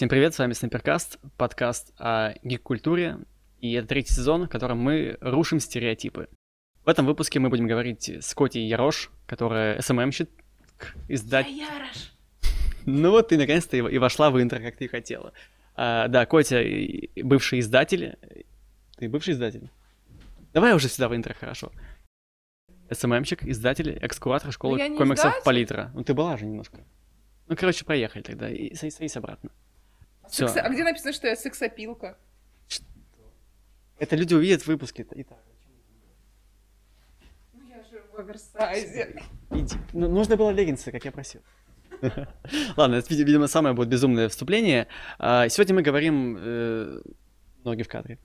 Всем привет, с вами Снайперкаст, подкаст о гик-культуре, и это третий сезон, в котором мы рушим стереотипы. В этом выпуске мы будем говорить с Котей Ярош, которая СММщик, издать... Я Ярош. Ну вот ты наконец-то и вошла в интро, как ты хотела. А, да, Котя бывший издатель. Ты бывший издатель? Давай уже сюда в интро, хорошо. СММщик, издатель, экскаватор школы комиксов издатель. Палитра. Ну ты была же немножко. Ну, короче, проехали тогда и садись, садись обратно. Секс- А где написано, что я сексопилка? Это люди увидят в выпуске. И так. Ну я же в оверсайзе. Иди. Ну, нужно было леггинсы, как я просил. Ладно, это, види- видимо, самое будет безумное вступление. А, Сегодня мы говорим... э, Ноги в кадре.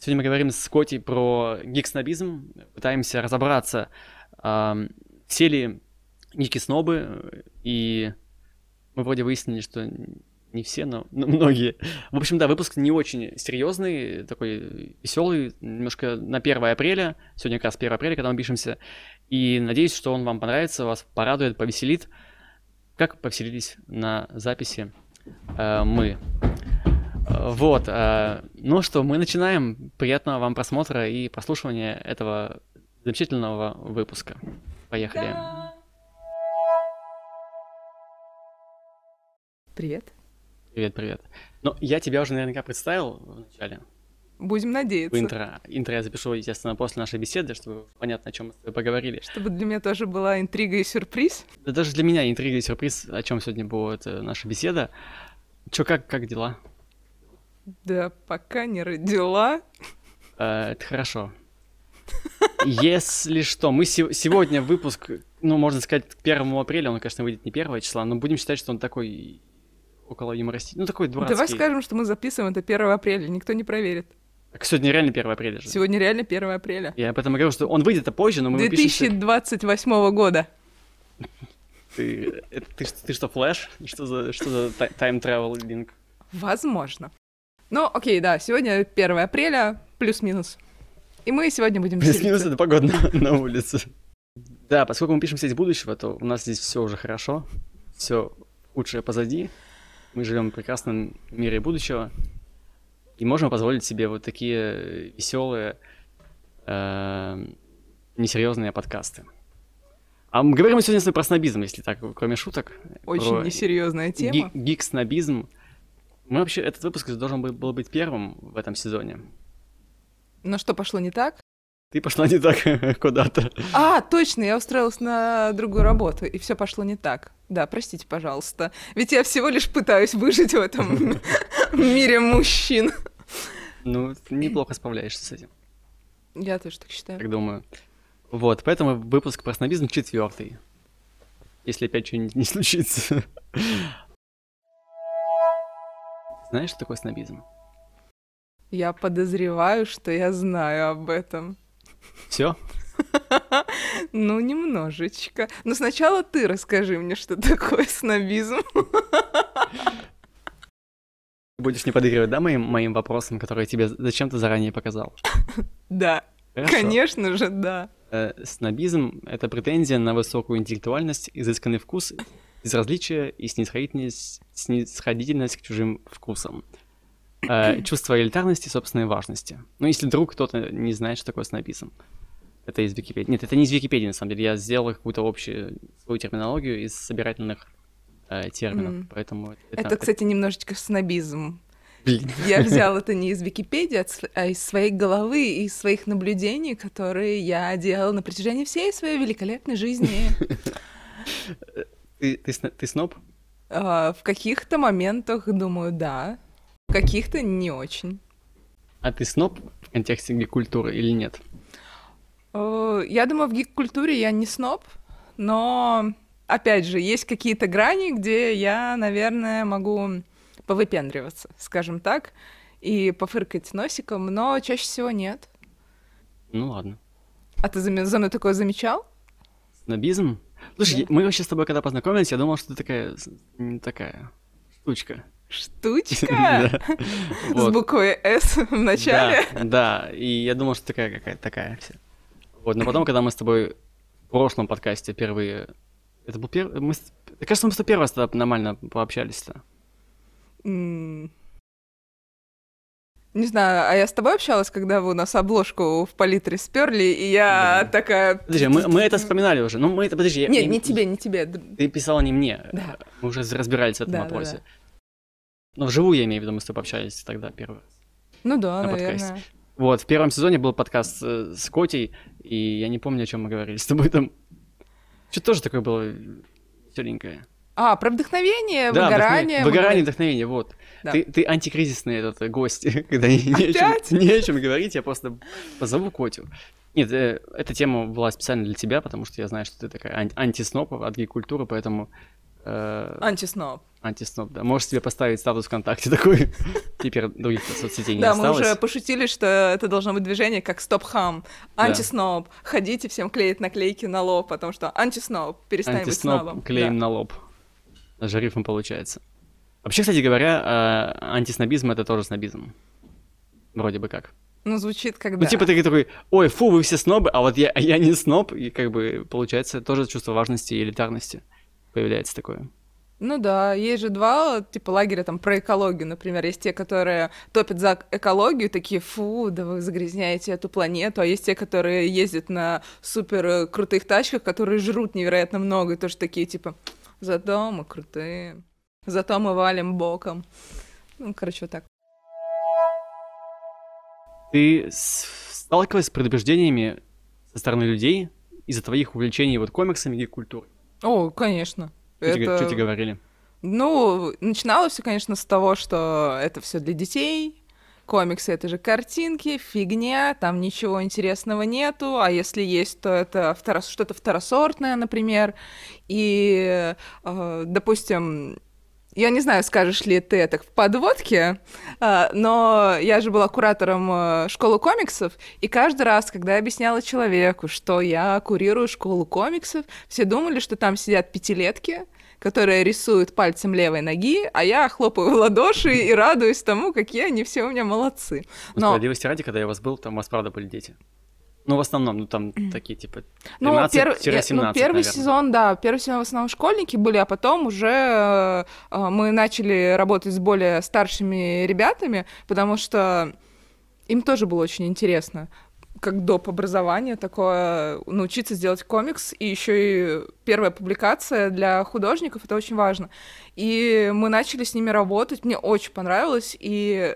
Сегодня мы говорим с Котей про гик-снобизм. Пытаемся разобраться, ам, все ли гики-снобы. И мы вроде выяснили, что не все, но, но многие. В общем, да, выпуск не очень серьезный, такой веселый, немножко на 1 апреля. Сегодня как раз 1 апреля, когда мы пишемся. И надеюсь, что он вам понравится, вас порадует, повеселит. Как повеселились на записи э, мы. Вот. э, ну что, мы начинаем. Приятного вам просмотра и прослушивания этого замечательного выпуска. Поехали. Да. Привет. Привет, привет. Ну, я тебя уже наверняка представил в начале. Будем В надеяться. интро. Интро я запишу, естественно, после нашей беседы, чтобы понятно, о чем мы с тобой поговорили. Чтобы для меня тоже была интрига и сюрприз. Да даже для меня интрига и сюрприз, о чем сегодня будет э, наша беседа. Чё, как, как дела? Да пока не родила. Э, это хорошо. Если что, мы се- сегодня выпуск, ну, можно сказать, к 1 апреля, он, конечно, выйдет не 1 числа, но будем считать, что он такой около юмористический, ну, такой дурацкий. Давай скажем, что мы записываем это 1 апреля, никто не проверит. Так сегодня реально 1 апреля же. Сегодня реально 1 апреля. Я об этом говорю, что он выйдет позже, но мы выпишемся... 2028 года. Ты, это ты, ты что, Flash? Что за, что за ti- time traveling? Возможно. Ну, окей, да, сегодня 1 апреля, плюс-минус. И мы сегодня будем Плюс-минус это погода на, на улице. Да, поскольку мы пишемся из будущего, то у нас здесь все уже хорошо, все худшее позади. Мы живем в прекрасном мире будущего и можем позволить себе вот такие веселые, несерьезные подкасты. А мы говорим мы сегодня про снобизм, если так, кроме шуток. Очень про несерьезная тема. ги- Гик-снобизм. Мы вообще, этот выпуск должен был быть первым в этом сезоне. Но что пошло не так? Ты пошла не так куда-то. А, точно, я устроилась на другую работу, и все пошло не так. Да, простите, пожалуйста. Ведь я всего лишь пытаюсь выжить в этом мире мужчин. Ну, неплохо справляешься с этим, Я тоже так считаю. так думаю. Вот, поэтому выпуск про снобизм четвертый. Если опять что-нибудь не случится. Знаешь, что такое снобизм? Я подозреваю, что я знаю об этом. Все? Ну, немножечко. Но сначала ты расскажи мне, что такое снобизм. Будешь не подыгрывать, да, моим, моим вопросам, которые я тебе зачем-то заранее показал? Да, Хорошо. конечно же, да. Э, снобизм — это претензия на высокую интеллектуальность, изысканный вкус, безразличие и снисходительность, снисходительность к чужим вкусам. Э, чувство элитарности и собственной важности. Ну, если вдруг кто-то не знает, что такое снобизм. Это из Википедии. Нет, это не из Википедии, на самом деле. Я сделал какую-то общую свою терминологию из собирательных э, терминов. Мгм. Поэтому Это, кстати, немножечко снобизм. Блин. Я взял это не из Википедии, а а из своей головы и из своих наблюдений, которые я делала на протяжении всей своей великолепной жизни. Ты, ты, ты сноб? А, В каких-то моментах, думаю, да. Каких-то не очень. А ты сноб в контексте культуры или нет? Э, Я думаю, в гик-культуре я не сноб, но, опять же, есть какие-то грани, где я, наверное, могу повыпендриваться, скажем так, и пофыркать носиком, но чаще всего нет. Ну ладно. А ты за за мной такое замечал? Снобизм? Слушай, Да. мы вообще с тобой когда познакомились, я думал, что ты такая, такая штучка. Штучка Да. с буквой «С» в начале. Да, да, и я думал, что такая какая-то такая вся. Вот, но потом, когда мы с тобой в прошлом подкасте впервые... Это был первый... Мы... Кажется, мы с тобой первый раз тогда нормально пообщались-то. Не знаю, а я с тобой общалась, когда вы у нас обложку в палитре сперли, и я Да. такая... Подожди, мы, мы это вспоминали уже. Ну, мы это, подожди. я- Не, я- не тебе, не тебе. Ты писала не мне. Да. Мы уже разбирались в этом Да, да, вопросе. да. Но вживую я имею в виду, мы с тобой общались тогда первый раз. Ну да, На подкасте. наверное. Вот, в первом сезоне был подкаст э, с Котей, и я не помню, о чем мы говорили с тобой там. Что-то тоже такое было веселенькое. А, про вдохновение, Да, выгорание. вдохновение, выгорание, вдохновение, вот. Да. Ты, ты антикризисный этот э, гость, когда не, не о чем- не о чем говорить, я просто позову Котю. Нет, э, эта тема была специально для тебя, потому что я знаю, что ты такая ан- антисноп от гей-культуры, поэтому э, Антисноб. антисноп, да. Можешь себе поставить статус ВКонтакте такой. Теперь других соцсетей не Да, мы осталось. уже пошутили, что это должно быть движение как стоп-хам, антисноб. Ходите, всем клеить наклейки на лоб, потому что антисноб, перестань быть снобом. клеим на лоб. Даже рифм получается. Вообще, кстати говоря, э, антиснобизм — это тоже снобизм. Вроде бы как. Ну, звучит как Ну, типа ты такой, ой, фу, вы все снобы, а вот я, а я не сноб, и как бы получается тоже чувство важности и элитарности появляется такое. Ну да, есть же два типа лагеря там про экологию, например. Есть те, которые топят за экологию, такие, фу, да вы загрязняете эту планету, а есть те, которые ездят на супер э, крутых тачках, которые жрут невероятно много, и тоже такие, типа, зато мы крутые, зато мы валим боком. Ну, короче, вот так. Ты сталкивалась с предубеждениями со стороны людей из-за твоих увлечений вот комиксами и культурой? О, конечно. Что, Это- тебе говорили? Ну, начиналось все, конечно, с того, что это все для детей. Комиксы это же картинки, фигня, там ничего интересного нету, а если есть, то это второ- что-то второсортное, например. И, э, допустим, я не знаю, скажешь ли ты это в подводке, а, но я же была куратором э, школы комиксов, и каждый раз, когда я объясняла человеку, что я курирую школу комиксов, все думали, что там сидят пятилетки, которые рисуют пальцем левой ноги, а я хлопаю в ладоши и радуюсь тому, какие они все у меня молодцы. Но- Справедливости ради, когда я у вас был, там у вас правда были дети. Ну, в основном, ну, там такие, типа, Ну, 13-17, перв- я- ну, первый наверное. сезон, да, первый сезон в основном школьники были, а потом уже э, э, мы начали работать с более старшими ребятами, потому что им тоже было очень интересно как доп. образование такое, научиться сделать комикс, и еще и первая публикация для художников, это очень важно. И мы начали с ними работать, мне очень понравилось, и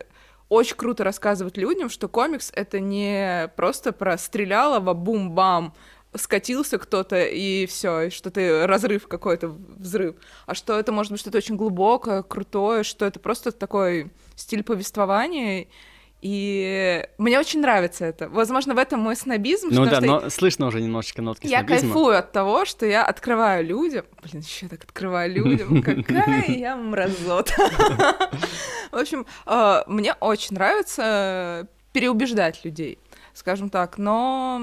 очень круто рассказывать людям, что комикс — это не просто про стрелялово, бум-бам, скатился кто-то, и все, и что ты разрыв какой-то, взрыв. А что это может быть что-то очень глубокое, крутое, что это просто такой стиль повествования. И мне очень нравится это. Возможно, в этом мой снобизм. Ну да, что но слышно уже немножечко нотки я снобизма. кайфую от того, что я открываю людям. Блин, еще так открываю людям. Какая я мразота. В общем, э, мне очень нравится переубеждать людей, скажем так, но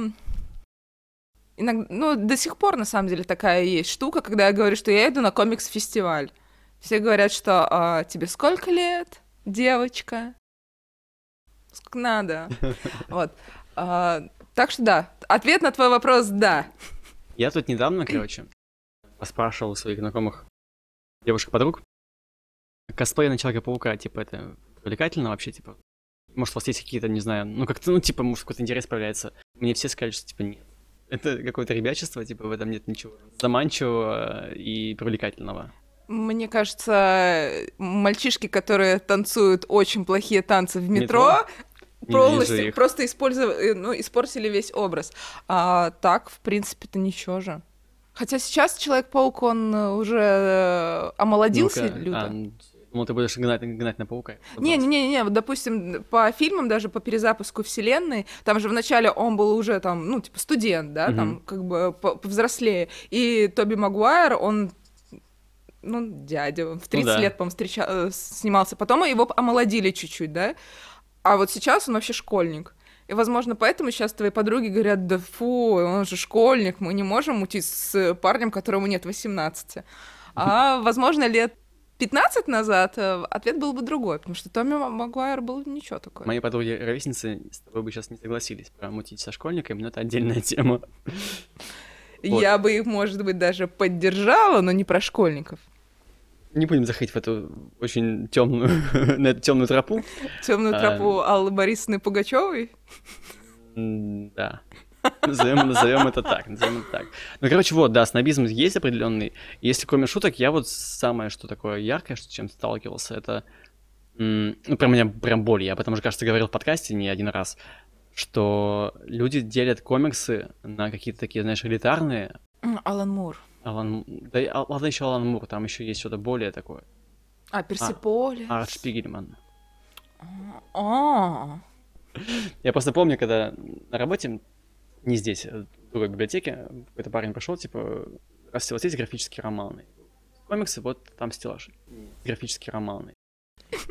иногда, ну, до сих пор, на самом деле, такая есть штука, когда я говорю, что я иду на комикс-фестиваль. Все говорят, что «А, тебе сколько лет, девочка? Сколько надо? Вот. А, так что да, ответ на твой вопрос — да. Я тут недавно, короче, поспрашивал у своих знакомых девушек-подруг, косплей на Человека-паука, типа, это привлекательно вообще, типа? Может, у вас есть какие-то, не знаю, ну, как-то, ну, типа, может, какой-то интерес появляется. Мне все сказали, что, типа, нет. Это какое-то ребячество, типа, в этом нет ничего заманчивого и привлекательного. Мне кажется, мальчишки, которые танцуют очень плохие танцы в метро, Не полностью просто использовали, ну, испортили весь образ. А так, в принципе-то ничего же. Хотя сейчас Человек-паук, он э, уже э, омолодился Ну-ка, люто. а, думал, ты будешь гнать, гнать на паука. Не-не-не, вот, допустим, по фильмам, даже по перезапуску вселенной, там же вначале он был уже там, ну, типа, студент, да, там, Мгм. как бы по- повзрослее. И Тоби Магуайр, он ну, дядя, он в 30 да. лет, по-моему, встреча... э, снимался. Потом его омолодили чуть-чуть, да? А вот сейчас он вообще школьник. И, возможно, поэтому сейчас твои подруги говорят, да фу, он же школьник, мы не можем мутить с парнем, которому нет 18. А, возможно, лет 15 назад э, ответ был бы другой, потому что Томми Ма- Магуайр был ничего такое. Мои подруги-ровесницы с тобой бы сейчас не согласились промутить со школьниками, но это отдельная тема. вот. Я бы их, может быть, даже поддержала, но не про школьников. Не будем заходить в эту очень темную, на эту темную тропу. Темную тропу Аллы Борисовны Пугачевой? Да. Назовем, назовем это так, назовем это так. Ну, короче, вот, да, снобизм есть определенный. Если кроме шуток, я вот самое, что такое яркое, что чем сталкивался, это ну, прям меня прям боль. Я об этом уже, кажется, говорил в подкасте не один раз, что люди делят комиксы на какие-то такие, знаешь, элитарные. Алан Мур. Алан, да, ладно, еще Алан Мур, там еще есть что-то более такое. А, Персиполис. А, Арт Шпигельман. А. Я просто помню, когда на работе, не здесь, а в другой библиотеке, какой-то парень пришел, типа, раз у вас есть графические романы. Комиксы, вот там стеллаж. Графические романы.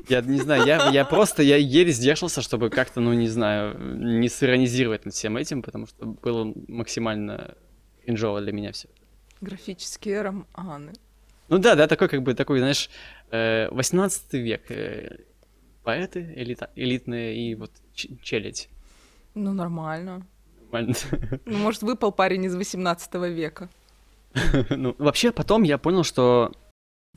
Я не знаю, я, я просто, я еле сдержался, чтобы как-то, ну, не знаю, не сиронизировать над всем этим, потому что было максимально кринжово для меня все. Графические романы. Ну да, да, такой, как бы, такой, знаешь, 18 э, век. Э, поэты элита, элитные и вот челядь. Ну, нормально. Нормально. Ну, может, выпал парень из 18 века. ну, вообще, потом я понял, что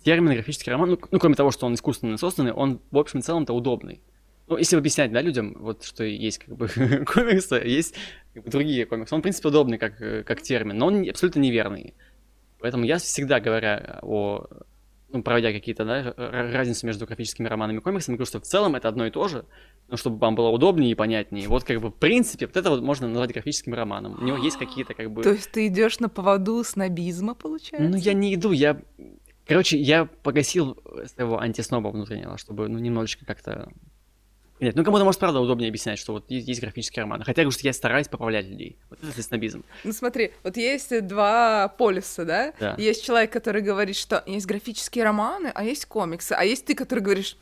термин графический роман, ну, ну, кроме того, что он искусственно созданный, он, в общем целом-то удобный. Ну, если объяснять, да, людям, вот, что есть, как бы, комиксы, есть как бы, другие комиксы. Он, в принципе, удобный как, как термин, но он абсолютно неверный. Поэтому я всегда, говоря о, ну, проводя какие-то, да, разницу между графическими романами и комиксами, говорю, что в целом это одно и то же, но чтобы вам было удобнее и понятнее. Вот, как бы, в принципе, вот это вот можно назвать графическим романом. У него есть какие-то, как бы... То есть ты идешь на поводу снобизма, получается? Ну, я не иду, я Короче, я погасил своего антисноба внутреннего, чтобы, ну, немножечко как-то... Нет, ну кому-то, может, правда удобнее объяснять, что вот есть, есть графические романы. Хотя, что я стараюсь поправлять людей. Вот это снобизм. Ну смотри, вот есть два полюса, да? Да. Есть человек, который говорит, что есть графические романы, а есть комиксы. А есть ты, который говоришь,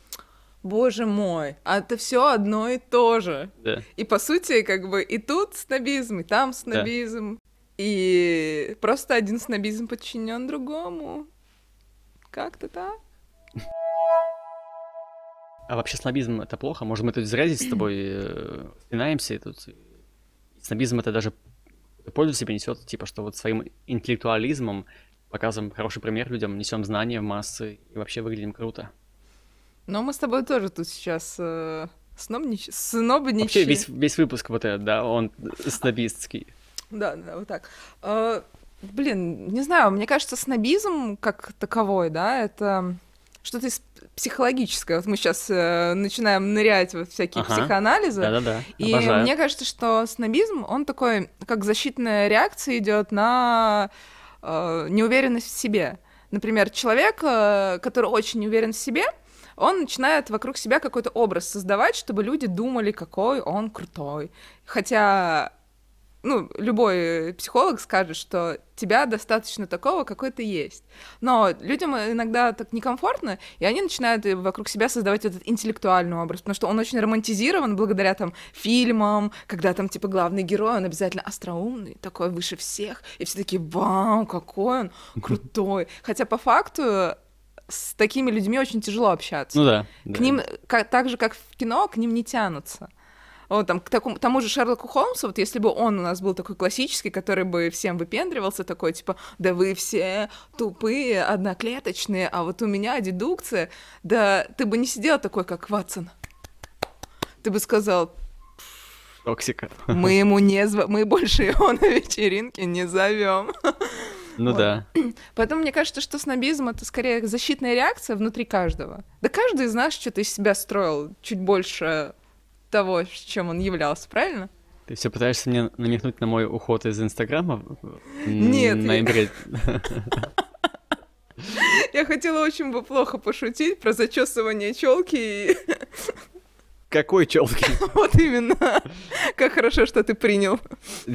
боже мой, а это все одно и то же. Да. И по сути, как бы и тут снобизм, и там снобизм. Да. И просто один снобизм подчинен другому. Как-то так. А вообще снобизм это плохо? Может, мы тут зря здесь с тобой э, спинаемся, и тут снобизм это даже пользу себе несет, типа, что вот своим интеллектуализмом показываем хороший пример людям, несем знания в массы и вообще выглядим круто. Но мы с тобой тоже тут сейчас э, снобнич... снобничаем. Вообще весь, весь выпуск вот этот, да, он снобистский. Да, да, вот так. Э, Блин, не знаю, мне кажется, снобизм как таковой, да, это что-то из психологическое. Вот мы сейчас э, начинаем нырять в всякие ага. психоанализы. Да-да-да. И Обожаю. мне кажется, что снобизм, он такой, как защитная реакция идет на э, неуверенность в себе. Например, человек, э, который очень не уверен в себе, он начинает вокруг себя какой-то образ создавать, чтобы люди думали, какой он крутой. Хотя ну, любой психолог скажет, что тебя достаточно такого, какой ты есть. Но людям иногда так некомфортно, и они начинают вокруг себя создавать этот интеллектуальный образ, потому что он очень романтизирован благодаря там фильмам, когда там типа главный герой, он обязательно остроумный, такой выше всех, и все такие, вау, какой он крутой. Хотя по факту с такими людьми очень тяжело общаться. Ну да. К да. ним, как, так же, как в кино, к ним не тянутся вот, там, к такому, тому же Шерлоку Холмсу, вот если бы он у нас был такой классический, который бы всем выпендривался, такой, типа, да вы все тупые, одноклеточные, а вот у меня дедукция, да ты бы не сидел такой, как Ватсон. Ты бы сказал, Токсика. Мы ему не зв... мы больше его на вечеринке не зовем. Ну вот. да. Поэтому мне кажется, что снобизм это скорее защитная реакция внутри каждого. Да каждый из нас что-то из себя строил чуть больше того, чем он являлся, правильно? Ты все пытаешься мне намекнуть на мой уход из Инстаграма? Нет. На ноябре. Я хотела очень бы плохо пошутить про зачесывание челки. Какой челки? Вот именно. Как хорошо, что ты принял.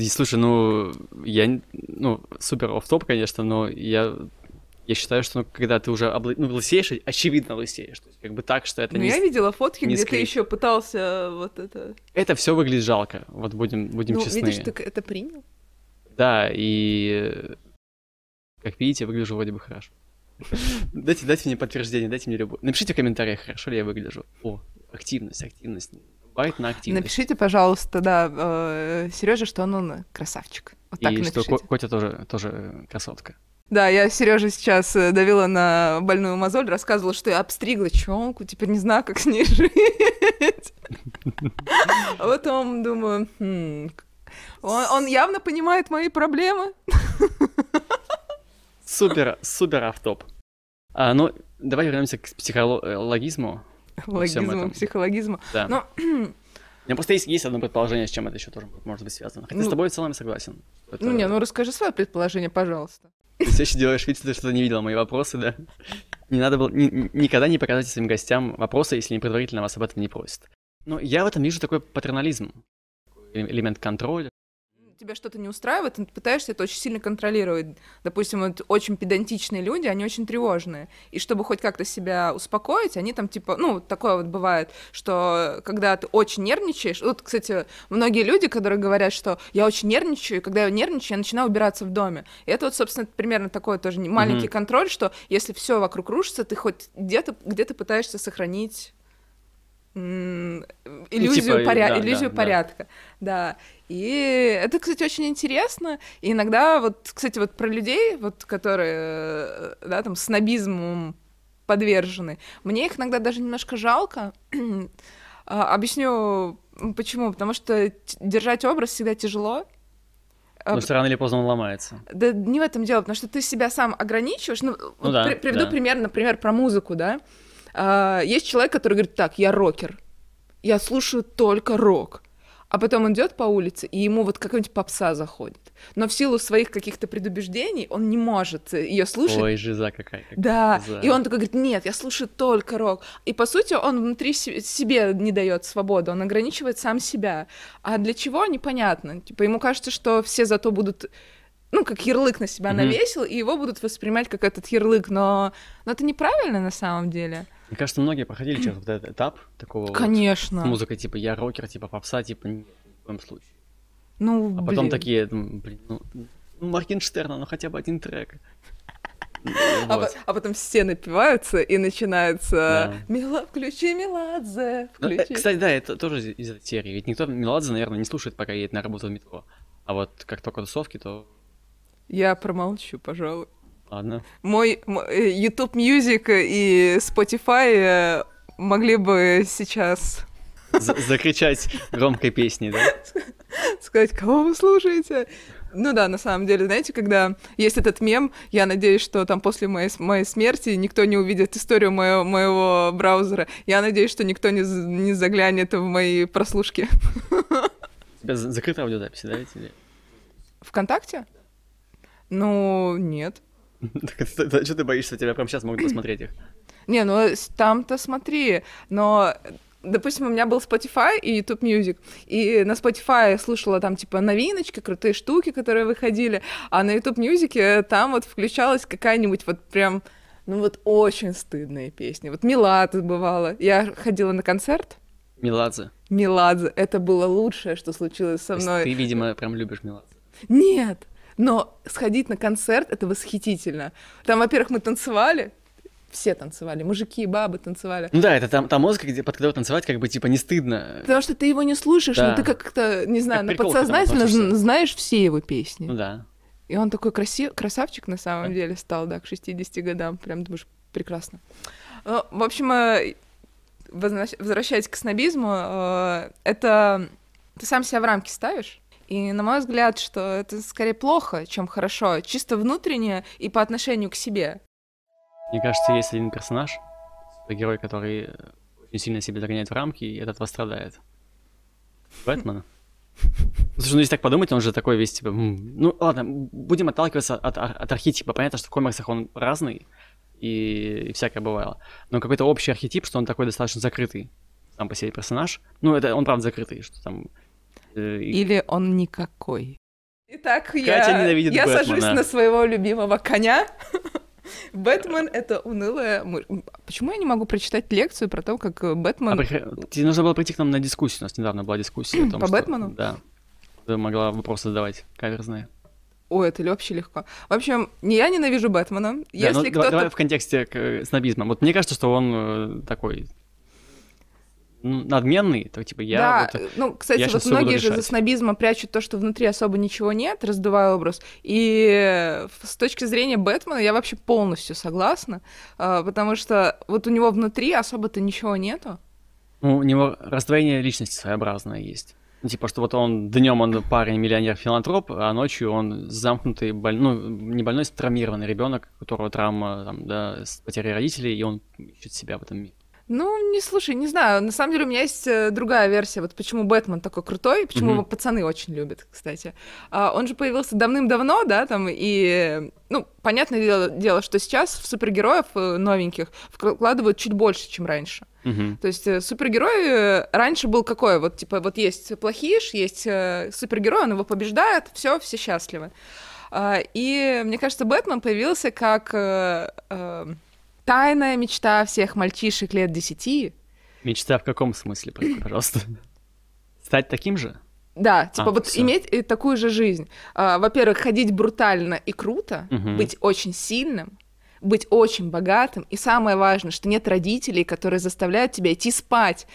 Слушай, ну, я, ну, супер оф топ конечно, но я я считаю, что ну, когда ты уже обла... ну, лысеешь, очевидно лысеешь. То есть, как бы так, что это ну, не я видела фотки, не где скрыть. ты еще пытался вот это... Это все выглядит жалко, вот будем, будем ну, честны. видишь, ты это принял? Да, и как видите, выгляжу вроде бы хорошо. Дайте, дайте мне подтверждение, дайте мне любое. Напишите в комментариях, хорошо ли я выгляжу. О, активность, активность. Байт на активность. Напишите, пожалуйста, да, э, Сережа, что он, он красавчик. Вот так и напишите. что Котя тоже, тоже красотка. Да, я Сереже сейчас э, давила на больную мозоль, рассказывала, что я обстригла челку, теперь не знаю, как с ней жить. А потом думаю, «Хм, он, явно понимает мои проблемы. Супер, супер автоп. А, ну, давай вернемся к психологизму. Логизму, психологизму. Да. Ну, У меня просто есть, есть одно предположение, с чем это еще тоже может быть связано. Хотя с Ну- тобой в целом согласен. Это- ну не, ну расскажи свое предположение, пожалуйста. Ты все еще делаешь вид, что ты что-то не видел мои вопросы, да? Не надо было... ни- ни- никогда не показывайте своим гостям вопросы, если они предварительно вас об этом не просят. Но я в этом вижу такой патернализм. Элемент контроля. Тебя что-то не устраивает, ты пытаешься это очень сильно контролировать. Допустим, вот очень педантичные люди, они очень тревожные. И чтобы хоть как-то себя успокоить, они там типа, ну, такое вот бывает, что когда ты очень нервничаешь, вот, кстати, многие люди, которые говорят, что я очень нервничаю, и когда я нервничаю, я начинаю убираться в доме. И это вот, собственно, примерно такой тоже маленький Мгм. контроль, что если все вокруг рушится, ты хоть где-то где пытаешься сохранить иллюзию, типа, поря- да, иллюзию да, да. порядка. Да. И это, кстати, очень интересно. И иногда, вот, кстати, вот про людей, вот, которые, э, да, там, снобизмом подвержены, мне их иногда даже немножко жалко. А, Объясню, почему. Потому что держать образ всегда тяжело. А, Но рано или поздно он ломается. да не в этом дело, потому что ты себя сам ограничиваешь. Ну, вот да, при- приведу да. пример, например, про музыку, да. А, есть человек, который говорит, так, я рокер, я слушаю только рок. А потом он идет по улице, и ему вот какая-нибудь попса заходит. Но в силу своих каких-то предубеждений он не может ее слушать. Ой, жиза какая. как- Да, за- и он такой говорит, нет, я слушаю только рок. И по сути он внутри се- себе не дает свободу, он ограничивает сам себя. А для чего, непонятно. Типа ему кажется, что все зато будут, ну, как ярлык на себя Мгм. навесил, и его будут воспринимать как этот ярлык, но, но это неправильно на самом деле. Мне кажется, многие проходили через вот этот этап такого вот Конечно. с музыкой, типа я рокер, типа попса, типа ни в коем случае. Ну, А потом блин. такие, м, блин, ну, ну Моргенштерна, ну хотя бы один трек. А, Вот. по- а потом все напиваются, и начинается Да. «Мила, включи Меладзе, Ну, э, включи». Кстати, да, это тоже из- из этой серии. Ведь никто Меладзе, наверное, не слушает, пока едет на работу в метро. А вот как только тусовки, то Я промолчу, пожалуй. Ладно. Мой э, YouTube Music и Spotify э, могли бы сейчас За- закричать громкой песней, да? сказать, кого вы слушаете. Ну да, на самом деле, знаете, когда есть этот мем, я надеюсь, что там после моей, моей смерти никто не увидит историю моего, моего браузера. Я надеюсь, что никто не, не заглянет в мои прослушки. У тебя за- закрыта аудиозапись, да? или? ВКонтакте? Ну, нет. Так Что ты боишься, тебя прямо сейчас могут посмотреть их? Не, ну там-то смотри, но допустим, у меня был Spotify и YouTube Music, и на Spotify я слушала там типа новиночки, крутые штуки, которые выходили, а на YouTube Music там вот включалась какая-нибудь вот прям, ну вот очень стыдная песня. Вот Меладзе бывало. Я ходила на концерт Меладзе. Меладзе. Это было лучшее, что случилось со мной. Ты, видимо, прям любишь Меладзе. Нет, но сходить на концерт — это восхитительно. Там, во-первых, мы танцевали, все танцевали, мужики и бабы танцевали. Ну да, это там, та музыка, где, под которую танцевать как бы типа не стыдно. Потому что ты его не слушаешь, но Да. ты как-то, не знаю, на прикол к этому подсознательно знаешь все его песни. Ну да. И он такой краси... красавчик на самом деле стал, да, к 60 годам. Прям думаешь, прекрасно. Ну, в общем, э, возвращаясь к снобизму, э, это ты сам себя в рамки ставишь. И, на мой взгляд, что это скорее плохо, чем хорошо, чисто внутренне и по отношению к себе. Мне кажется, есть один персонаж, герой, который э, очень сильно себя загоняет в рамки, и от этого страдает. Бэтмен. Слушай, ну если так подумать, он же такой весь, типа, ну ладно, будем отталкиваться от, от архетипа. Понятно, что в комиксах он разный, и, и всякое бывало. Но какой-то общий архетип, что он такой достаточно закрытый сам по себе персонаж. Ну, это он правда закрытый, что там... э, Или он никакой. Итак, Катя я, ненавидит я Бэтмена. сажусь на своего любимого коня. Бэтмен — это унылая... Почему я не могу прочитать лекцию про то, как э, А Бэтмен... приход- Тебе нужно было прийти к нам на дискуссию. У нас недавно была дискуссия о том, По что- Бэтмену? Да. Ты могла вопросы задавать каверзные. Ой, это вообще легко. В общем, не я ненавижу Бэтмена. Да, ну, Если давай- кто-то... давай в контексте к э, снобизма. Вот мне кажется, что он такой ну, надменный, то типа я да, вот... ну, кстати, вот многие же за снобизмом прячут то, что внутри особо ничего нет, раздувая образ. И в- с точки зрения Бэтмена я вообще полностью согласна, а, потому что вот у него внутри особо-то ничего нету. Ну, у него раздвоение личности своеобразное есть. Ну, типа, что вот он днем он парень, миллионер, филантроп, а ночью он замкнутый, боль... ну, не больной, травмированный ребенок, у которого травма, там, да, с потерей родителей, и он ищет себя в этом мире. Ну, не слушай, не знаю. На самом деле у меня есть э, другая версия. Вот почему Бэтмен такой крутой, почему Мгм. его пацаны очень любят, кстати. А, он же появился давным-давно, да, там, и, ну, понятное дело, дело, что сейчас в супергероев э, новеньких вкладывают чуть больше, чем раньше. Мгм. То есть э, супергерой раньше был какой? Вот, типа, вот есть плохиш, есть супергерой, он его побеждает, все, все счастливы. А, И мне кажется, Бэтмен появился как тайная мечта всех мальчишек лет 10. Мечта в каком смысле, пожалуйста? Стать таким же? Да, типа А, вот всё. иметь э, такую же жизнь. А, Во-первых, ходить брутально и круто, Мгм. быть очень сильным, быть очень богатым, и самое важное, что нет родителей, которые заставляют тебя идти спать.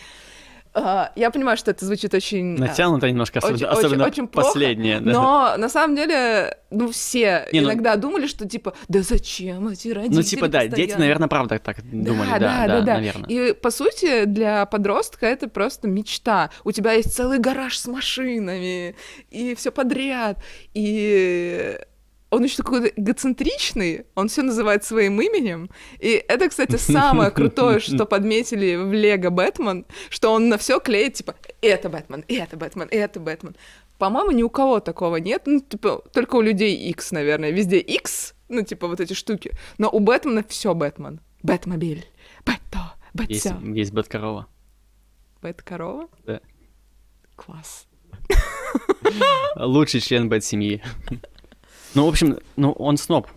А, Я понимаю, что это звучит очень... а, Натянуто немножко, особенно, очень, особенно очень, плохо, последнее. да. Но на самом деле, ну, все Не, ну- иногда думали, что типа, да зачем эти родители Ну, типа, да, дети, постоянно?» наверное, правда так думали, да, да, да, да, да. наверное. И по сути для подростка это просто мечта. У тебя есть целый гараж с машинами и все подряд. И он еще такой эгоцентричный, он все называет своим именем. И это, кстати, самое крутое, что подметили в Лего Бэтмен, что он на все клеит, типа, это Бэтмен, это Бэтмен, это Бэтмен. По-моему, ни у кого такого нет. Ну, типа, только у людей X, наверное. Везде X, ну, типа, вот эти штуки. Но у Бэтмена все Бэтмен. Бэтмобиль, Бэтто, Есть, Бэтсё. есть бэт-корова. Бэт-корова? Да. Класс. Лучший член бэт-семьи. Ну, в общем, ну, он сноб.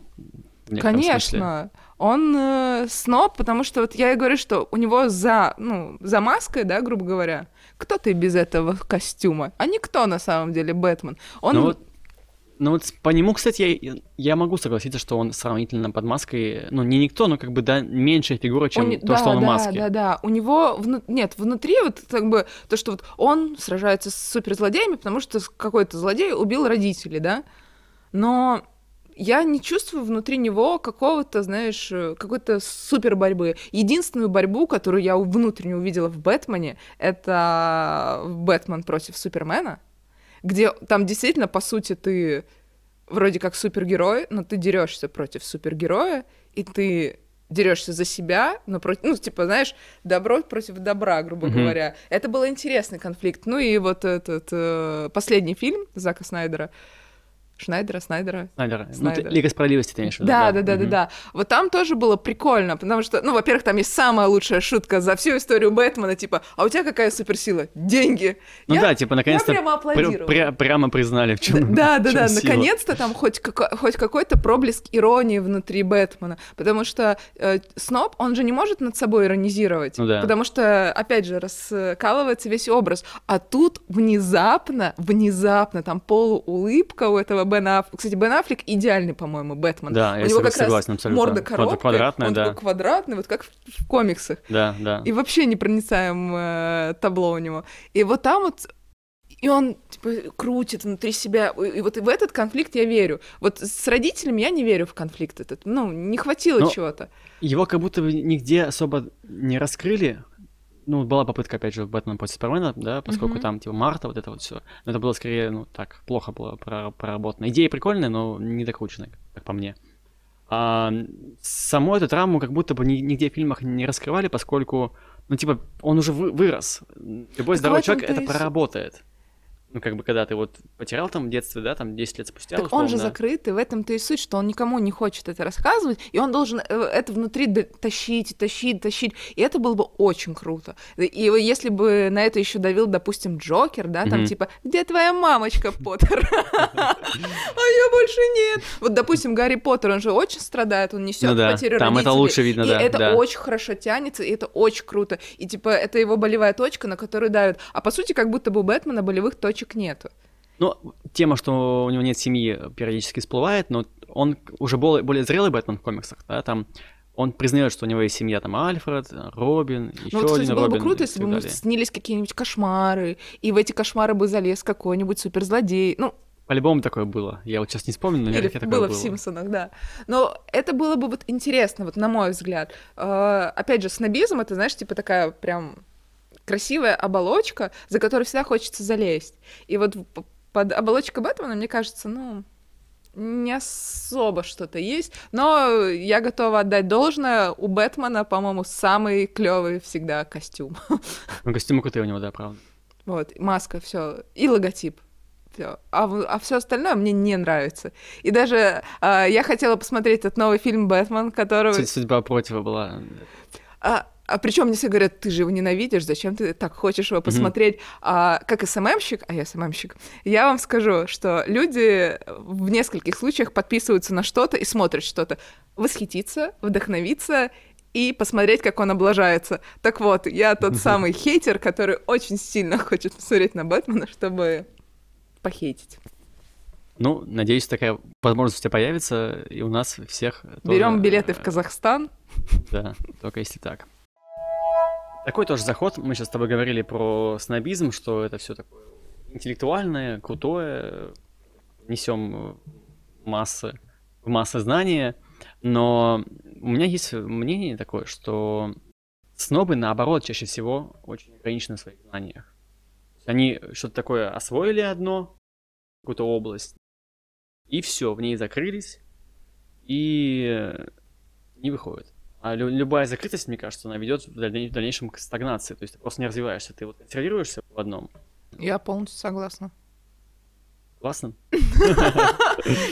Конечно. Он э, сноб, потому что вот я и говорю, что у него за, ну, за маской, да, грубо говоря, кто ты без этого костюма? А никто на самом деле Бэтмен. Он Ну вот, ну вот по нему, кстати, я, я могу согласиться, что он сравнительно под маской, ну не никто, но как бы да, меньшая фигура, чем У то, да, что он в да, маске. Да, да, У него вну- нет внутри вот как бы то, что вот он сражается с суперзлодеями, потому что какой-то злодей убил родителей, да. Но я не чувствую внутри него какого-то, знаешь, э, какой-то супер борьбы. Единственную борьбу, которую я внутренне увидела в Бэтмене, это Бэтмен против Супермена, где там действительно, по сути, ты вроде как супергерой, но ты дерешься против супергероя, и ты дерешься за себя, но против, ну, типа, знаешь, добро против добра, грубо Мгм. говоря. Это был интересный конфликт. Ну и вот этот э, последний фильм Зака Снайдера, Шнайдера, Снайдера, Снайдера. Ну, ты-. Лига справедливости, ты имеешь в виду? да, да, да, да, Мгм. да. Вот там тоже было прикольно, потому что, ну, во-первых, там есть самая лучшая шутка за всю историю Бэтмена, типа, а у тебя какая суперсила? Деньги. Ну Я- да, типа, наконец-то прямо пр- аплодировала. пря- прямо признали, в чем Да, да, да, наконец-то там хоть, како- хоть какой-то проблеск иронии внутри Бэтмена, потому что э, Сноб, он же не может над собой иронизировать, Ну да. потому что, опять же, раскалывается весь образ, а тут внезапно, внезапно там полуулыбка у этого Бена Аффлека. Кстати, Бен Аффлек идеальный, по-моему, Бэтмен. Да, у я него как согласен раз абсолютно. морда коробка, квадратная, он да. такой квадратный, вот как в, в комиксах. Да, да. И вообще непроницаемое табло у него. И вот там вот и он типа крутит внутри себя. И вот в этот конфликт я верю. Вот с родителями я не верю в конфликт этот. Ну, не хватило Ну, чего-то. Его как будто бы нигде особо не раскрыли. Ну, была попытка, опять же, в Бэтмен против Супермена, да, поскольку Мгм. там, типа, Марта, вот это вот все. Но это было скорее, ну, так, плохо было про- проработано. Идея прикольная, но не докрученная, как по мне. А, саму эту травму как будто бы ни- нигде в фильмах не раскрывали, поскольку, ну, типа, он уже вы- вырос. Любой Так здоровый человек это проработает. Ну, как бы, когда ты вот потерял там в детстве, да, там 10 лет спустя, Так он же условно. закрытый, в этом-то и суть, что он никому не хочет это рассказывать, и он должен э, это внутри тащить, тащить, тащить. И это было бы очень круто. И если бы на это еще давил, допустим, Джокер, да, там Мгм. типа, где твоя мамочка, Поттер? А я больше нет. Вот, допустим, Гарри Поттер, он же очень страдает, он несет Ну потерю там это родителей. лучше видно, и да, это да. очень хорошо тянется, и это очень круто. И типа это его болевая точка, на которую давят. А по сути, как будто бы у Бэтмена болевых точек нету. Ну, тема, что у него нет семьи, периодически всплывает, но он уже более, более зрелый Бэтмен в комиксах, да, там он признает, что у него есть семья, там, Альфред, Робин, еще Ну вот, кстати, один было бы круто, если бы ему снились какие-нибудь кошмары, и в эти кошмары бы залез какой-нибудь суперзлодей. Ну, По-любому такое было. Я вот сейчас не вспомню, но Или такое было было. в Симпсонах, да. Но это было бы вот интересно, вот на мой взгляд. Э, Опять же, снобизм — это, знаешь, типа такая прям красивая оболочка, за которой всегда хочется залезть. И вот под оболочкой Бэтмена, мне кажется, ну, не особо что-то есть, но я готова отдать должное. У Бэтмена, по-моему, самый клевый всегда костюм. Ну, костюмы крутые у него, да, правда. Вот, маска, все, и логотип. Всё. А, все остальное мне не нравится. И даже а, я хотела посмотреть этот новый фильм Бэтмен, которого. Судь- Судьба против была. А, а причем мне все говорят, ты же его ненавидишь, зачем ты так хочешь его посмотреть? А, как СММщик, а я СММщик, я вам скажу, что люди в нескольких случаях подписываются на что-то и смотрят что-то. Восхититься, вдохновиться и посмотреть, как он облажается. Так вот, я тот самый хейтер, который очень сильно хочет посмотреть на Бэтмена, чтобы похейтить. Ну, надеюсь, такая возможность у тебя появится, и у нас всех тоже, Берем билеты в э, Казахстан. Да, только если так. Такой тоже заход. Мы сейчас с тобой говорили про снобизм, что это все такое интеллектуальное, крутое, несем массы, в массы знания. Но у меня есть мнение такое, что снобы, наоборот, чаще всего очень ограничены в своих знаниях. Они что-то такое освоили одно, какую-то область, и все, в ней закрылись, и не выходят. А лю- любая закрытость, мне кажется, она ведет в, дальней- в дальнейшем к стагнации. То есть ты просто не развиваешься, ты вот консервируешься в одном. Я полностью согласна. Классно?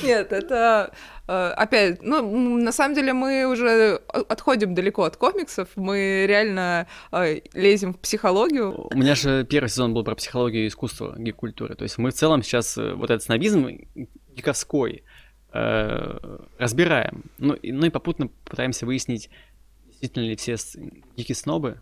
Нет, это э, опять, ну, на самом деле мы уже отходим далеко от комиксов, мы реально э, лезем в психологию. У меня же первый сезон был про психологию и искусство, гик-культуры. То есть мы в целом сейчас э, вот этот снобизм гиковской разбираем. Ну и, ну и попутно пытаемся выяснить, действительно ли все с- гики-снобы.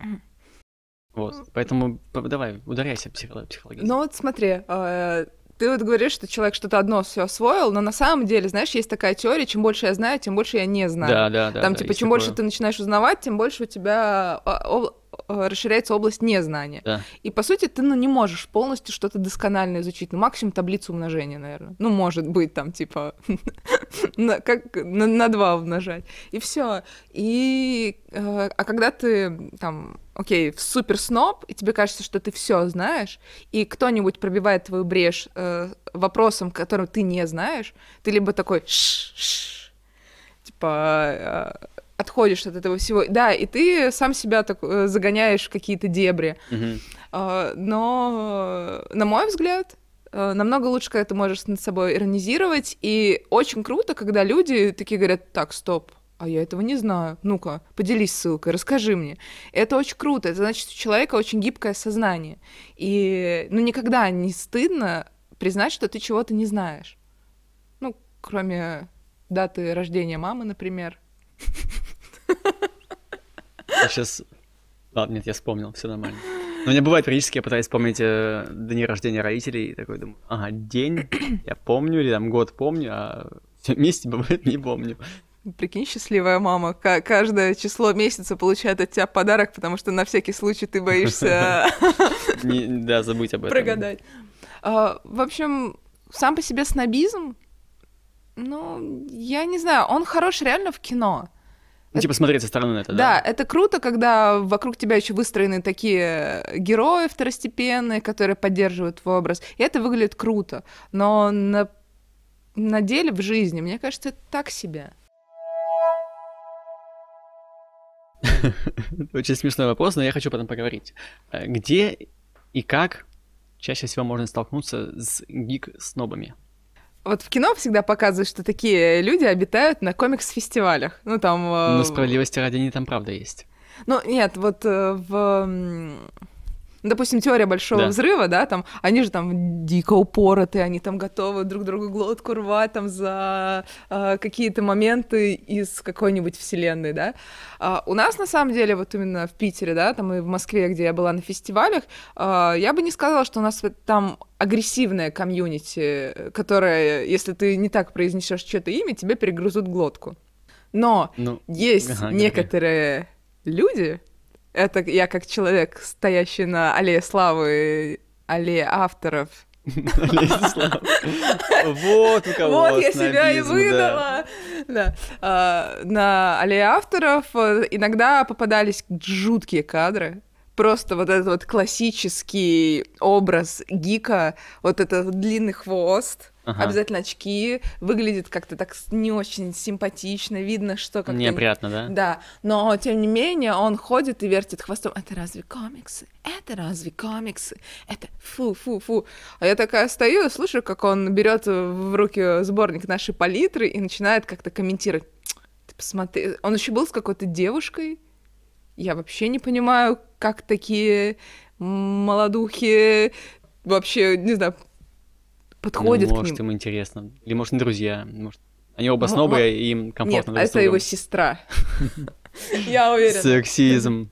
Вот. Поэтому давай, ударяйся психоло- психологически. Ну вот смотри, э, ты вот говоришь, что человек что-то одно все освоил, но на самом деле, знаешь, есть такая теория, чем больше я знаю, тем больше я не знаю. да, да, да. Там, да, типа, чем больше такое. ты начинаешь узнавать, тем больше у тебя а, расширяется область незнания. Да. И, по сути, ты, ну, не можешь полностью что-то досконально изучить. Ну, максимум таблицу умножения, наверное. Ну, может быть, там, типа, на, как на, на два умножать. И все. И, э, а когда ты, там, окей, в супер сноб, и тебе кажется, что ты все знаешь, и кто-нибудь пробивает твою брешь э, вопросом, который ты не знаешь, ты либо такой «Ш-ш-ш», типа э, отходишь от этого всего. Да, и ты сам себя так э, загоняешь в какие-то дебри. А, Но, на мой взгляд, э, намного лучше, когда ты можешь над собой иронизировать. И очень круто, когда люди такие говорят, так, стоп, а я этого не знаю. Ну-ка, поделись ссылкой, расскажи мне. Это очень круто. Это значит, у человека очень гибкое сознание. И ну, никогда не стыдно признать, что ты чего-то не знаешь. Ну, кроме даты рождения мамы, например. Я сейчас... Ладно, нет, я вспомнил, все нормально. Но у меня бывает периодически, я пытаюсь вспомнить э, дни рождения родителей, и такой думаю, ага, день я помню, или там год помню, а все вместе бывает не помню. Прикинь, счастливая мама. Ка- каждое число месяца получает от тебя подарок, потому что на всякий случай ты боишься да, забыть об этом. прогадать. А, В общем, сам по себе снобизм, ну, я не знаю, он хорош реально в кино. Ну, типа смотреть со стороны на это, Да, да? это круто, когда вокруг тебя еще выстроены такие герои второстепенные, которые поддерживают твой образ. И это выглядит круто. Но на, на деле в жизни, мне кажется, это так себе. Очень смешной вопрос, но я хочу потом поговорить. Э, Где и как чаще всего можно столкнуться с гик-снобами? Вот в кино всегда показывают, что такие люди обитают на комикс-фестивалях. Ну, там... э, Но справедливости ради они там правда есть. Ну, нет, вот э, в... Допустим, теория большого Да. взрыва, да, там, они же там дико упороты, они там готовы друг другу глотку рвать там за э, какие-то моменты из какой-нибудь вселенной, да. А у нас, на самом деле, вот именно в Питере, да, там и в Москве, где я была на фестивалях, э, я бы не сказала, что у нас там агрессивная комьюнити, которая, если ты не так произнесешь что-то имя, тебе перегрызут глотку. Но Ну, есть Ага, некоторые люди, это я как человек, стоящий на аллее славы, аллее авторов. Вот у кого Вот я себя и выдала. Да. А, на аллее авторов э, иногда попадались жуткие кадры. Просто вот этот вот классический образ гика, вот этот длинный хвост, Ага. обязательно очки, выглядит как-то так не очень симпатично, видно, что как-то... Неприятно, да? Да, но тем не менее он ходит и вертит хвостом. Это разве комиксы? Это разве комиксы? Это фу-фу-фу. А я такая стою и слушаю, как он берет в руки сборник нашей палитры и начинает как-то комментировать. Ты посмотри, он еще был с какой-то девушкой. Я вообще не понимаю, как такие молодухи вообще, не знаю, подходят ну, к может, ним. им интересно. Или, может, не друзья. Может, они оба Мо- снобы, мо- и им Нет, комфортно друг с это его сестра. Я уверена. Сексизм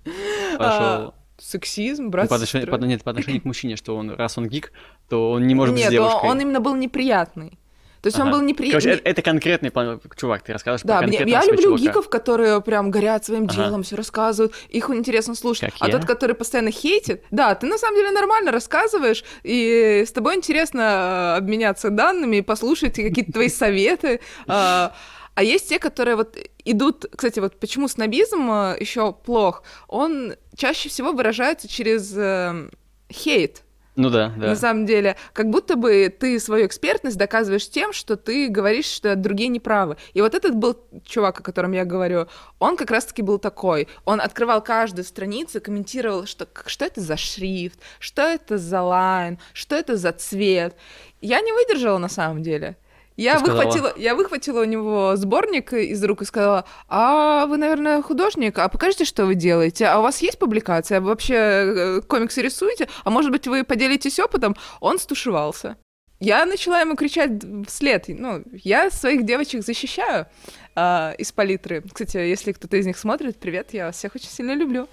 А, пошел. Сексизм, Ну, брат по с отношению, по- нет, по отношению к мужчине, что он, раз он гик, то он не может быть Нет, с он, девушкой. он именно был неприятный. То есть он Ага. был неприятный. Короче, это, это конкретный план- чувак, ты расскажешь Да, про мне- я люблю чувака. гиков, которые прям горят своим Ага. делом, все рассказывают, их интересно слушать. Как а я? тот, который постоянно хейтит, да, ты на самом деле нормально рассказываешь, и с тобой интересно э, обменяться данными, послушать какие-то твои советы. А а есть те, которые вот идут, кстати, вот почему снобизм еще плох, он чаще всего выражается через э, хейт. Ну да, да. На самом деле, как будто бы ты свою экспертность доказываешь тем, что ты говоришь, что другие неправы. И вот этот был чувак, о котором я говорю, он как раз-таки был такой. Он открывал каждую страницу, комментировал, что, что это за шрифт, что это за лайн, что это за цвет. Я не выдержала на самом деле. Я сказала? выхватила, я выхватила у него сборник из рук и сказала, а вы, наверное, художник, а покажите, что вы делаете, а у вас есть публикация, вы вообще э, комиксы рисуете, а может быть, вы поделитесь опытом? Он стушевался. Я начала ему кричать вслед, ну, я своих девочек защищаю а, из палитры. Кстати, если кто-то из них смотрит, привет, я вас всех очень сильно люблю.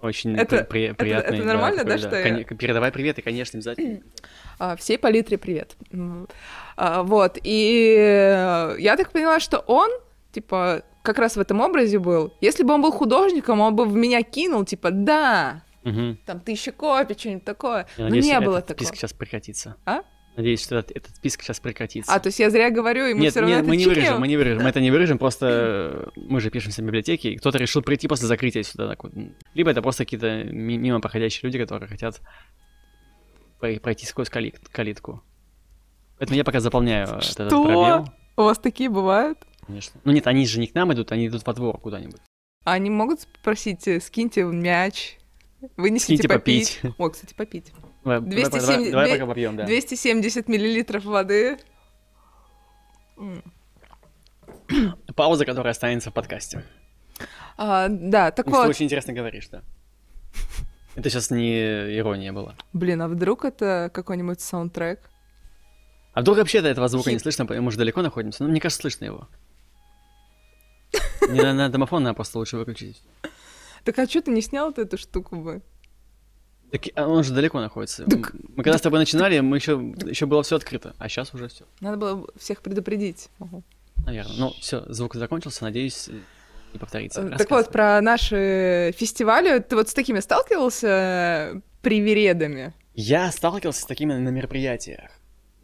Очень Это- при- это- приятный. это нормально, такой, да, что я- Коне- Передавай привет, и, конечно, обязательно. А, всей палитре привет. М, а, вот, и э, я так поняла, что он, типа, как раз в этом образе был. Если бы он был художником, он бы в меня кинул, типа, да, Мгм. там, тысяча копий, что-нибудь такое. Я Но надеюсь, не было такого. список сейчас прекратится. А? Надеюсь, что этот, этот список сейчас прекратится. А, то есть я зря говорю, и мы Нет, все равно нет, это мы не чикаем? вырежем, мы не вырежем, мы это не вырежем, просто э, мы же пишемся в библиотеке, и кто-то решил прийти после закрытия сюда. так вот. Либо это просто какие-то ми- мимо проходящие люди, которые хотят пройти сквозь кали- калитку. Поэтому я пока заполняю э, этот Что? пробел. У вас такие бывают? Конечно. Ну нет, они же не к нам идут, они идут во двор куда-нибудь. А они могут спросить, э, скиньте мяч, вынесите Скиньте попить. попить. О, кстати, попить. Давай, давай, 270 давай, давай пока попьем, да. 270 миллилитров воды. Пауза, которая останется в подкасте. А, да, так Потому что вот. очень интересно говоришь, да. Это сейчас не ирония была. Блин, а вдруг это какой-нибудь саундтрек? А вдруг вообще до этого звука не Хит. слышно, мы же далеко находимся? Ну, мне кажется, слышно его. Не на, домофон надо просто лучше выключить. Так а что ты не снял вот эту штуку бы? Так, а он же далеко находится. Так- Мы когда с тобой начинали, мы еще, еще было все открыто, а сейчас уже все, Надо было всех предупредить. Наверное. Ну, все, звук закончился, надеюсь, не повторится. Э, Так вот, про наши фестивали. Ты вот с такими сталкивался э, привередами? Я сталкивался с такими на мероприятиях.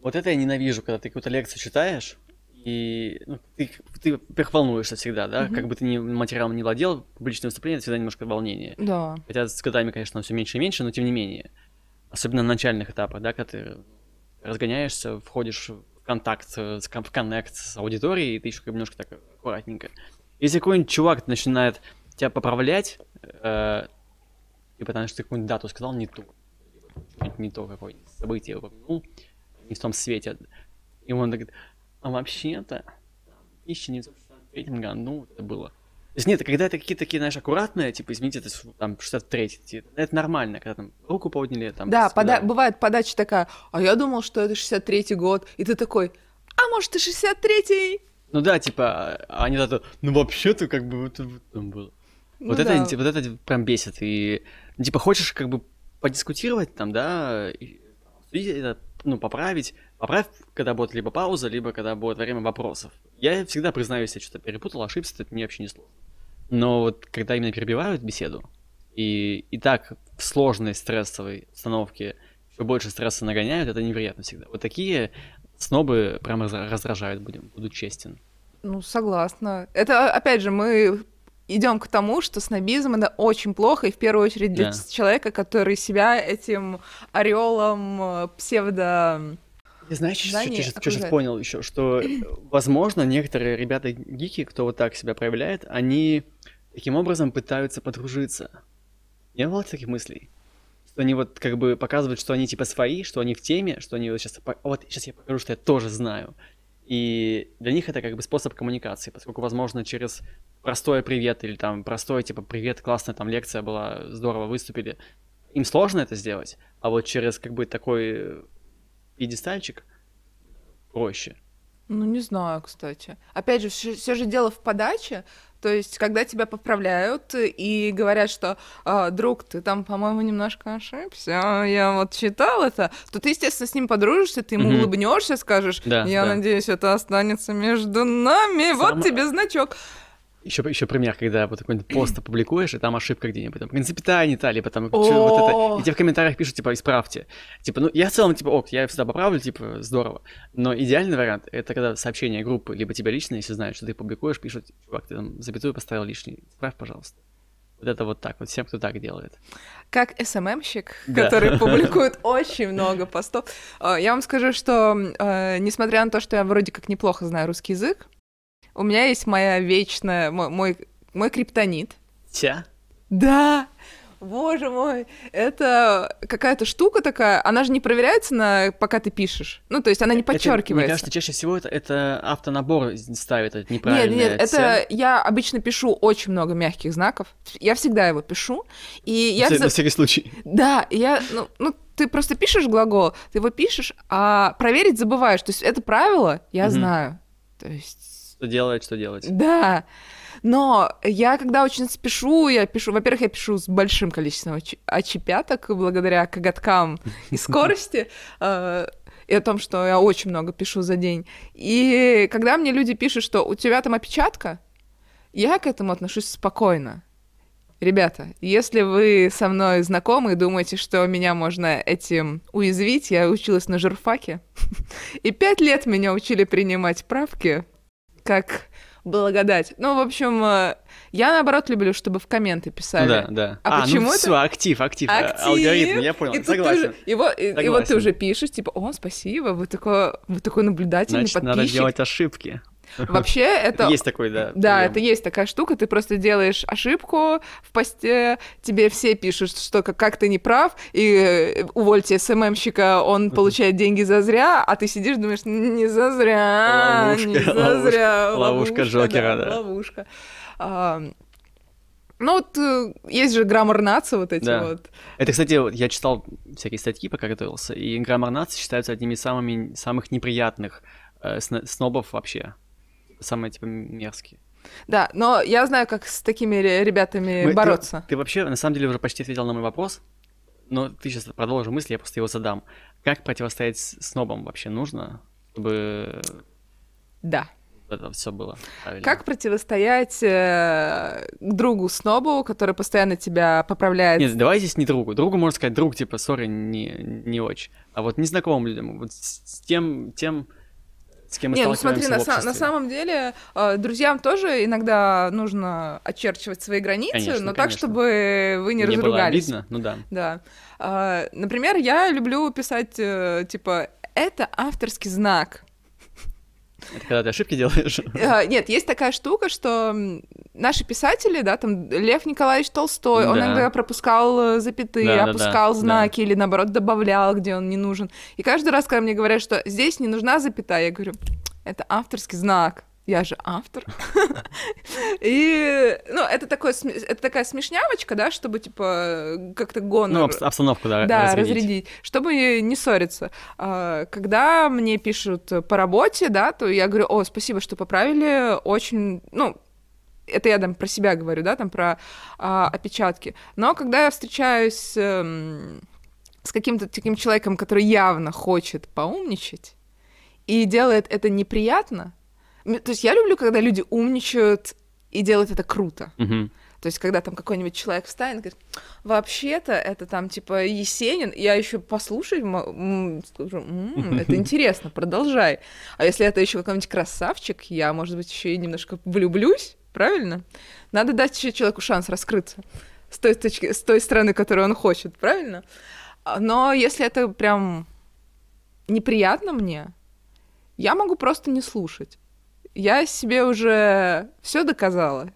Вот это я ненавижу, когда ты какую-то лекцию читаешь, и ну, ты, ты, во-первых, волнуешься всегда, да, Мгм. как бы ты ни материалом не владел, публичное выступление это всегда немножко волнение. Да. Хотя с годами, конечно, все меньше и меньше, но тем не менее. Особенно на начальных этапах, да, когда ты разгоняешься, входишь в контакт, кон- в коннект с аудиторией, и ты еще как бы немножко так аккуратненько. Если какой-нибудь чувак начинает тебя поправлять, э, и потому что ты какую-нибудь дату сказал не ту, не то какое-нибудь событие упомянул, не в том свете, и он так говорит, а вообще-то в 1963 году это было. То есть нет, когда это какие-то такие, знаешь, аккуратные, типа, извините, это там 63 типа, это нормально, когда там руку подняли, там... Да, пода- бывает подача такая, а я думал, что это 63-й год, и ты такой, а может, и 63-й? Ну да, типа, а они тогда, ну вообще-то как бы вот, вот там было. Ну вот, это, да. типа, вот это прям бесит. И, ну, типа, хочешь как бы подискутировать там, да, и это, ну, поправить, Поправь, когда будет либо пауза, либо когда будет время вопросов. Я всегда признаюсь, я что-то перепутал, ошибся, это мне вообще не сложно. Но вот когда именно перебивают беседу, и, и так в сложной стрессовой обстановке еще больше стресса нагоняют, это неприятно всегда. Вот такие снобы прям раздражают, будем, буду честен. Ну, согласна. Это, опять же, мы идем к тому, что снобизм это очень плохо, и в первую очередь для да. человека, который себя этим ореолом э, псевдо я знаешь, что, что, что сейчас понял еще, что, возможно, некоторые ребята-гики, кто вот так себя проявляет, они таким образом пытаются подружиться. Не было таких мыслей? Что они вот как бы показывают, что они типа свои, что они в теме, что они вот сейчас, вот сейчас я покажу, что я тоже знаю. И для них это как бы способ коммуникации, поскольку, возможно, через простое привет или там простое типа привет, классная там лекция была, здорово выступили, им сложно это сделать, а вот через как бы такой пьедестальчик проще. Ну, не знаю, кстати. Опять же, все же дело в подаче. То есть, когда тебя поправляют и говорят, что а, друг, ты там, по-моему, немножко ошибся, я вот читал это, то ты, естественно, с ним подружишься, ты ему mm-hmm. улыбнешься, скажешь, да, я да. надеюсь, это останется между нами, Сам... вот тебе значок. Еще, еще пример, когда вот какой-нибудь пост опубликуешь, и там ошибка где-нибудь, там, принципиальная не та, либо там, вот это, и тебе в комментариях пишут, типа, исправьте. Типа, ну, я в целом, типа, ок, я всегда поправлю, типа, здорово. Но идеальный вариант, это когда сообщение группы, либо тебе лично, если знают, что ты публикуешь, пишут, чувак, ты там запятую поставил лишний, исправь, пожалуйста. Вот это вот так, вот всем, кто так делает. Как СММщик, да. который публикует очень много постов. А, я вам скажу, что а, несмотря на то, что я вроде как неплохо знаю русский язык, у меня есть моя вечная, мой, мой, мой криптонит. Тя? Да, боже мой, это какая-то штука такая, она же не проверяется, на, пока ты пишешь. Ну, то есть она не подчеркивается. мне кажется, чаще всего это, это автонабор ставит, это неправильно. Нет, нет, это я обычно пишу очень много мягких знаков. Я всегда его пишу. И я... На всякий случай. Да, я, ну, ну, ты просто пишешь глагол, ты его пишешь, а проверить забываешь. То есть это правило я угу. знаю. То есть что делать, что делать. Да. Но я, когда очень спешу, я пишу, во-первых, я пишу с большим количеством очепяток благодаря коготкам и скорости, э, и о том, что я очень много пишу за день. И когда мне люди пишут, что у тебя там опечатка, я к этому отношусь спокойно. Ребята, если вы со мной знакомы и думаете, что меня можно этим уязвить, я училась на журфаке, и пять лет меня учили принимать правки, как благодать. Ну, в общем, э, я наоборот люблю, чтобы в комменты писали. Да, да. А, а почему ну, это? Все, актив, актив, э, актив. алгоритм, я понял, и согласен. Уже, и, вот, и, и вот ты уже пишешь, типа, о, спасибо, вы такой, вы такой наблюдательный Значит, подписчик. надо делать ошибки. Вообще это... Есть такой, да. Да, прием. это есть такая штука, ты просто делаешь ошибку в посте, тебе все пишут, что как, как ты не прав, и э, увольте СММщика, он получает деньги за зря, а ты сидишь думаешь, не за зря, ловушка, не за ловушка, зря. Ловушка, ловушка Джокера, да. да. Ловушка. А, ну вот э, есть же граммар нации вот эти да. вот. Это, кстати, я читал всякие статьи, пока готовился, и граммар нации считаются одними из самыми, самых неприятных э, снобов вообще самые, типа, мерзкие. Да, но я знаю, как с такими ребятами Мы, бороться. Ты, ты вообще, на самом деле, уже почти ответил на мой вопрос, но ты сейчас продолжи мысли, я просто его задам. Как противостоять снобам вообще нужно, чтобы... Да. Это все было правильно. Как противостоять э, другу снобу, который постоянно тебя поправляет? Нет, давай здесь не другу. Другу можно сказать, друг, типа, сори, не, не очень. А вот незнакомым людям, вот с тем, тем с кем мы Не, ну смотри, на, са- на самом деле э, друзьям тоже иногда нужно очерчивать свои границы, конечно, но конечно. так, чтобы вы не, не разругались. Было обидно, ну да. Да. Э, например, я люблю писать, э, типа, это авторский знак. Это когда ты ошибки делаешь? Uh, нет, есть такая штука, что наши писатели, да, там Лев Николаевич Толстой, да. он иногда пропускал э, запятые, да, опускал да, знаки или наоборот добавлял, где он не нужен. И каждый раз, когда мне говорят, что здесь не нужна запятая, я говорю, это авторский знак я же автор. И, ну, это, такое, это такая смешнявочка, да, чтобы, типа, как-то гонор... Ну, обстановку, да, Да, разрядить. разрядить, чтобы не ссориться. А, когда мне пишут по работе, да, то я говорю, о, спасибо, что поправили, очень, ну, это я там про себя говорю, да, там про а, опечатки. Но когда я встречаюсь э, с каким-то таким человеком, который явно хочет поумничать, и делает это неприятно. То есть я люблю, когда люди умничают и делают это круто. Мгм. То есть, когда там какой-нибудь человек встанет и говорит, вообще-то это там типа Есенин, я еще послушаю, скажу, «М, это интересно, продолжай. А если это еще какой-нибудь красавчик, я, может быть, еще и немножко влюблюсь, правильно? Надо дать еще человеку шанс раскрыться с той, точки, с той стороны, которую он хочет, правильно? А, Но если это прям неприятно мне, я могу просто не слушать. Я себе уже все доказала.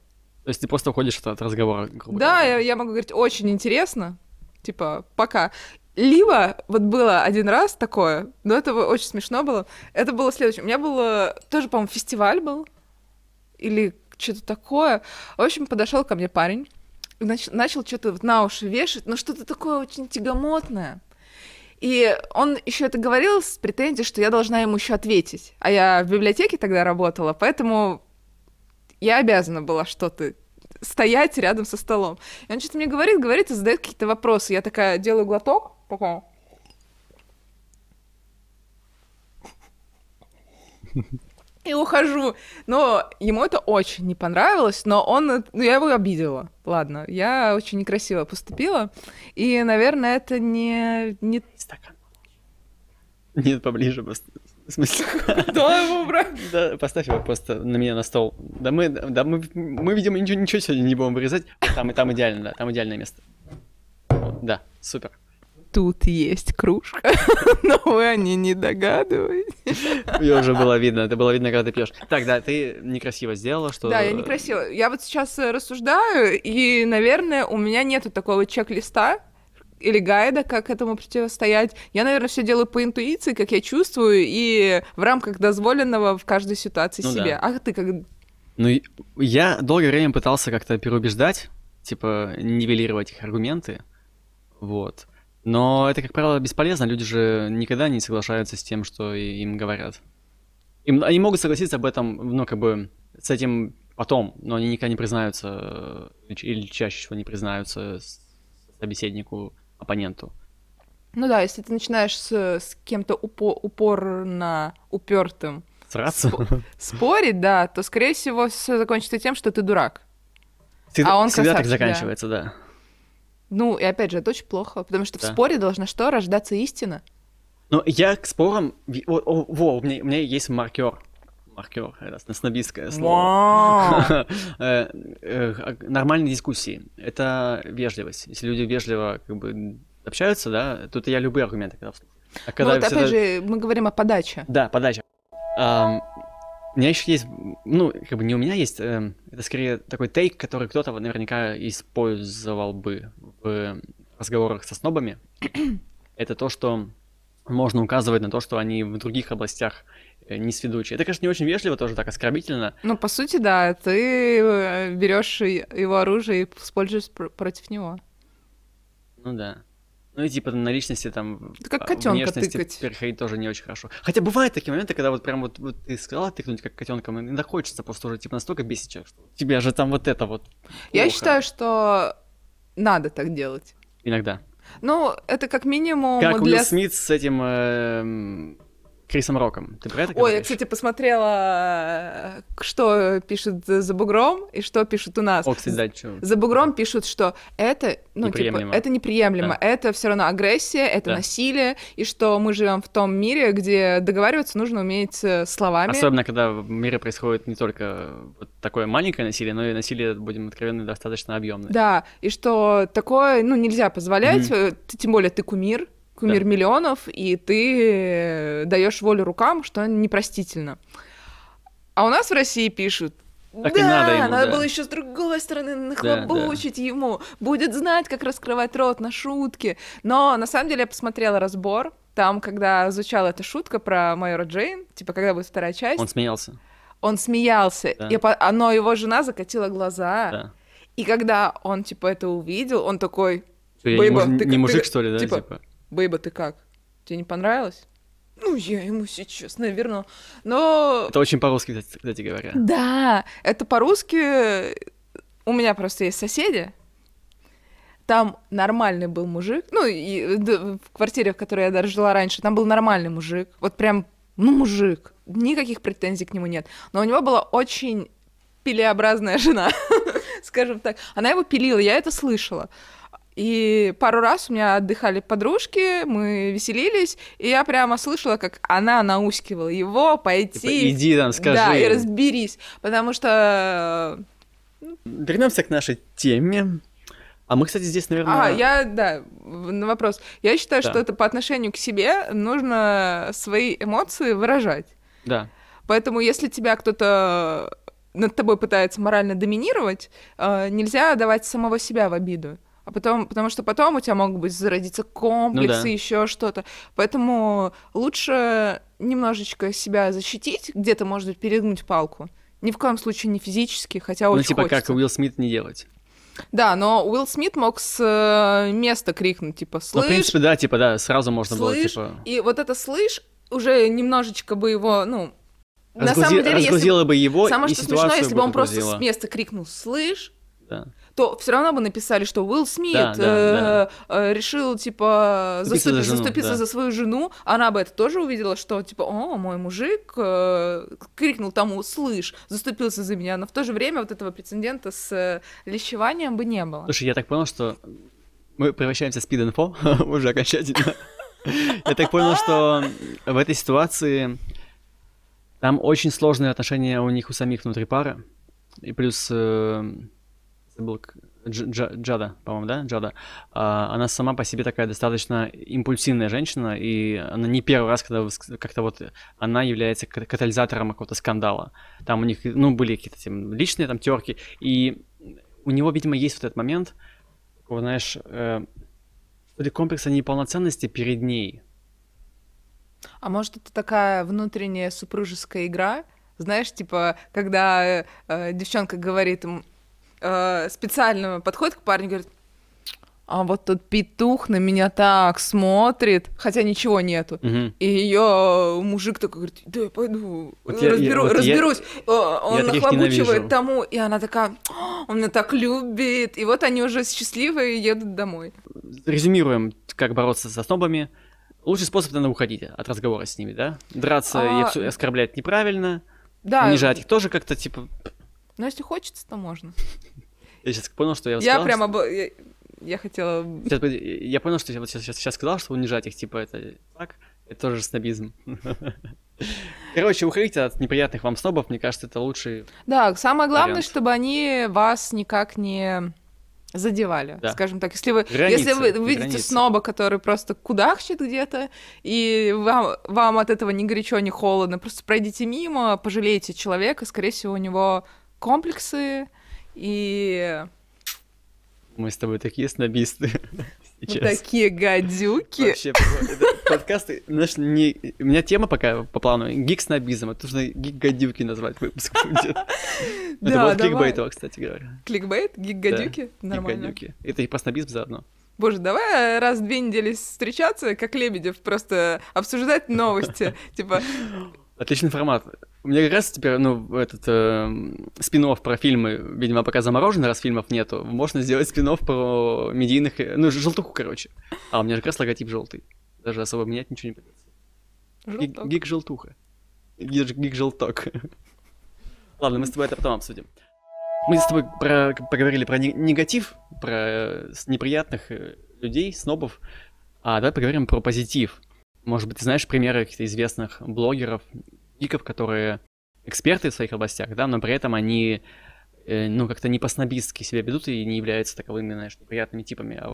То есть ты просто уходишь от, от разговора, грубо Да, говоря. я, я могу говорить, очень интересно, типа, пока. Либо, вот было один раз такое, но это очень смешно было, это было следующее. У меня было, тоже, по-моему, фестиваль был, или что-то такое. В общем, подошел ко мне парень, и нач- начал что-то вот на уши вешать, но что-то такое очень тягомотное. И он еще это говорил с претензией, что я должна ему еще ответить. А я в библиотеке тогда работала, поэтому я обязана была что-то стоять рядом со столом. И он что-то мне говорит, говорит и задает какие-то вопросы. Я такая делаю глоток, такая. И ухожу. Но ему это очень не понравилось, но он... Ну, я его обидела. Ладно, я очень некрасиво поступила. И, наверное, это не... не... Стакан. Нет, поближе просто. В смысле? Куда его убрать? Да, поставь его просто на меня на стол. Да мы, да мы, мы видимо, ничего, ничего сегодня не будем вырезать. Там, и там идеально, да, там идеальное место. Да, супер. Тут есть кружка, но вы о ней не догадываетесь. Ее уже было видно, это было видно, когда ты пьешь. Так, да, ты некрасиво сделала, что... Да, я некрасиво. Я вот сейчас э, рассуждаю, и, наверное, у меня нету такого чек-листа или гайда, как этому противостоять. Я, наверное, все делаю по интуиции, как я чувствую, и в рамках дозволенного в каждой ситуации Ну себе. да. А ты как... Ну, я долгое время пытался как-то переубеждать, типа, нивелировать их аргументы, вот. Но это, как правило, бесполезно, люди же никогда не соглашаются с тем, что им говорят. Им, они могут согласиться об этом, ну, как бы, с этим потом, но они никогда не признаются, э, или чаще всего не признаются собеседнику, оппоненту. Ну да, если ты начинаешь с, с кем-то упо- упорно упертым Сраться? спорить, да, то, скорее всего, все закончится тем, что ты дурак. Всегда, А он всегда так красавчик, да. заканчивается, да. Ну, и опять же, это очень плохо, потому что Да. в споре должна что? Рождаться истина. Но я к спорам... О, о, во, у меня, у меня есть маркер. Маркер, это снобистское слово. Э, э, а- Нормальные дискуссии. Это вежливость. Если люди вежливо как бы общаются, да, тут я любые аргументы когда. А Ну, когда вот всегда- опять же, мы говорим о подаче. Да, подача. Ам, У меня еще есть, ну, как бы не у меня есть, эм, это скорее такой тейк, который кто-то наверняка использовал бы в разговорах со снобами. Это то, что можно указывать на то, что они в других областях э, не сведущие. Это, конечно, не очень вежливо, тоже так оскорбительно. Ну, по сути, да, ты э, берешь его оружие и используешь пр- против него. Ну да. Ну и типа на личности там Это как а, котенка внешности тыкать. переходить тоже не очень хорошо. Хотя бывают такие моменты, когда вот прям вот, вот ты сказала тыкнуть как котенком, иногда хочется просто уже типа настолько бесить человека, что тебя же там вот это вот. Я плохо. считаю, что надо так делать. Иногда. Ну, это как минимум Как для... Уилл Смит с этим эм, Крисом Роком. Ты про это Ой, я, говоришь? кстати, посмотрела, что пишут за бугром и что пишут у нас. О, кстати, да, чё. За бугром пишут, что это, ну, Неприемлемо. типа, это неприемлемо, Да. это все равно агрессия, это Да. насилие, и что мы живем в том мире, где договариваться нужно уметь э, словами. Особенно, когда в мире происходит не только вот такое маленькое насилие, но и насилие, будем откровенны, достаточно объемное. Да, и что такое, ну, нельзя позволять, ты- тем более ты кумир, кумир Да. миллионов, и ты даешь волю рукам, что непростительно. А у нас в России пишут, Так да, и надо ему, надо да. было еще с другой стороны да. нахлобучить ему, будет знать, как раскрывать рот на шутки. Но на самом деле я посмотрела разбор, там, когда звучала эта шутка про майора Джейн, типа, когда будет вторая часть, Он он, смеялся. смеялся, Да. и по- но его жена закатила глаза. Да. И когда он, типа, это увидел, он такой, Что, я не, муж- ты не ты мужик, как- что ли, да? типа- Типа. Бейба, ты как? Тебе не понравилось? Ну, я ему сейчас, наверное. Но Это очень по-русски, кстати, говоря. да, это по-русски. У меня просто есть соседи. Там нормальный был мужик. Ну, и д- в квартире, в которой я даже жила раньше, там был нормальный мужик. Вот прям Ну, мужик. Никаких претензий к нему нет. Но у него была очень пилеобразная жена, скажем так. Она его пилила, я это слышала. И пару раз у меня отдыхали подружки, мы веселились, и я прямо слышала, как она наускивала его пойти... Типа, иди там, скажи. Да, и разберись, потому что... Вернемся к нашей теме. А мы, кстати, здесь, наверное... А, я, да, на вопрос. Я считаю, Да. что это по отношению к себе нужно свои эмоции выражать. Да. Поэтому, если тебя кто-то над тобой пытается морально доминировать, э, нельзя давать самого себя в обиду. А потом, потому что потом у тебя могут быть зародиться комплексы, Ну да. еще что-то. Поэтому лучше немножечко себя защитить, где-то, может быть, перегнуть палку. Ни в коем случае не физически, хотя Ну, очень типа, хочется. как Уилл Смит не делать. Да, но Уилл Смит мог с э, места крикнуть, типа, Ну, слышь, в принципе, да, типа, да, сразу можно было, слышь, типа... и вот это слышь уже немножечко бы его, ну, на разгрузи- самом деле, если разгрузила бы его Самое и что смешно, если бы он просто разгрузила. с места крикнул «слышь», Да. То все равно бы написали, что Уилл Смит Да, да, э, э, решил, типа, Заступиться за жену, заступиться да. за свою жену. Она бы это тоже увидела, что, типа, о, мой мужик э, крикнул тому «слышь», заступился за меня. Но в то же время вот этого прецедента с лещеванием бы не было. Слушай, я так понял, что мы превращаемся в спид-инфо уже окончательно. Я так понял, что в этой ситуации там очень сложные отношения у них у самих внутри пары. И плюс э, Джа- Джада, по-моему, да, Джада, А, она сама по себе такая достаточно импульсивная женщина, и она не первый раз, когда как-то вот она является кат- катализатором какого-то скандала. Там у них, ну, были какие-то там личные там терки, и у него, видимо, есть вот этот момент, такого, знаешь, э, комплекса неполноценности перед ней. А может, это такая внутренняя супружеская игра? Знаешь, типа, когда э, девчонка говорит э, специально подходит к парню и говорит, а вот тот петух на меня так смотрит, хотя ничего нету. Мгм. И ее мужик такой говорит, да я пойду, Вот я- я- разберу- вот я- разберусь. Э, Он таких нахлобучивает тому, и она такая, «А, он меня так любит. И вот они уже счастливые едут домой. Резюмируем, как бороться со снобами. Лучший способ это уходить от разговора с ними, да? Драться и А, обсу- оскорблять неправильно, Да, унижать их тоже как-то, типа... но если хочется, то можно. Я сейчас понял, что я Я сказал, прямо... б- Я, я хотела... Сейчас, я понял, что я вот сейчас, сейчас, сказал, что унижать их, типа, это так, это тоже снобизм. Короче, уходите от неприятных вам снобов, мне кажется, это лучший... Да, самое главное, Вариант. чтобы они вас никак не задевали, Да. скажем так. Если вы, Границы, если вы видите границы. сноба, который просто кудахчет где-то, и вам, вам от этого ни горячо, ни холодно, просто пройдите мимо, пожалейте человека, скорее всего, у него комплексы, и Мы с тобой такие снобисты. Сейчас. такие гадюки. Вообще, подкасты, знаешь, не... у меня тема пока по плану гик-снобизм, это нужно гик-гадюки назвать выпуск. Это будет кликбейтово, кстати говоря. Кликбейт, гик-гадюки, нормально. Гик-гадюки. Это и про снобизм заодно. Боже, давай раз в две недели встречаться, как Лебедев, просто обсуждать новости. Типа, Отличный формат. У меня как раз теперь, ну, этот спин про фильмы, видимо, пока заморожены, раз фильмов нету, можно сделать спин про медийных, э, ну, желтуху, короче. А у меня же как раз логотип желтый. Даже особо менять ничего не придется. Желток. Гик-желтуха. Гик- Гик-желток. Ладно, мы с тобой это потом обсудим. Мы с тобой про- поговорили про не- негатив, про э, неприятных э, людей, снобов. А давай поговорим про позитив. Может быть, ты знаешь примеры каких-то известных блогеров, гиков, которые эксперты в своих областях, да, но при этом они, э, ну, как-то не по-снобистски себя ведут и не являются таковыми, знаешь, неприятными типами. А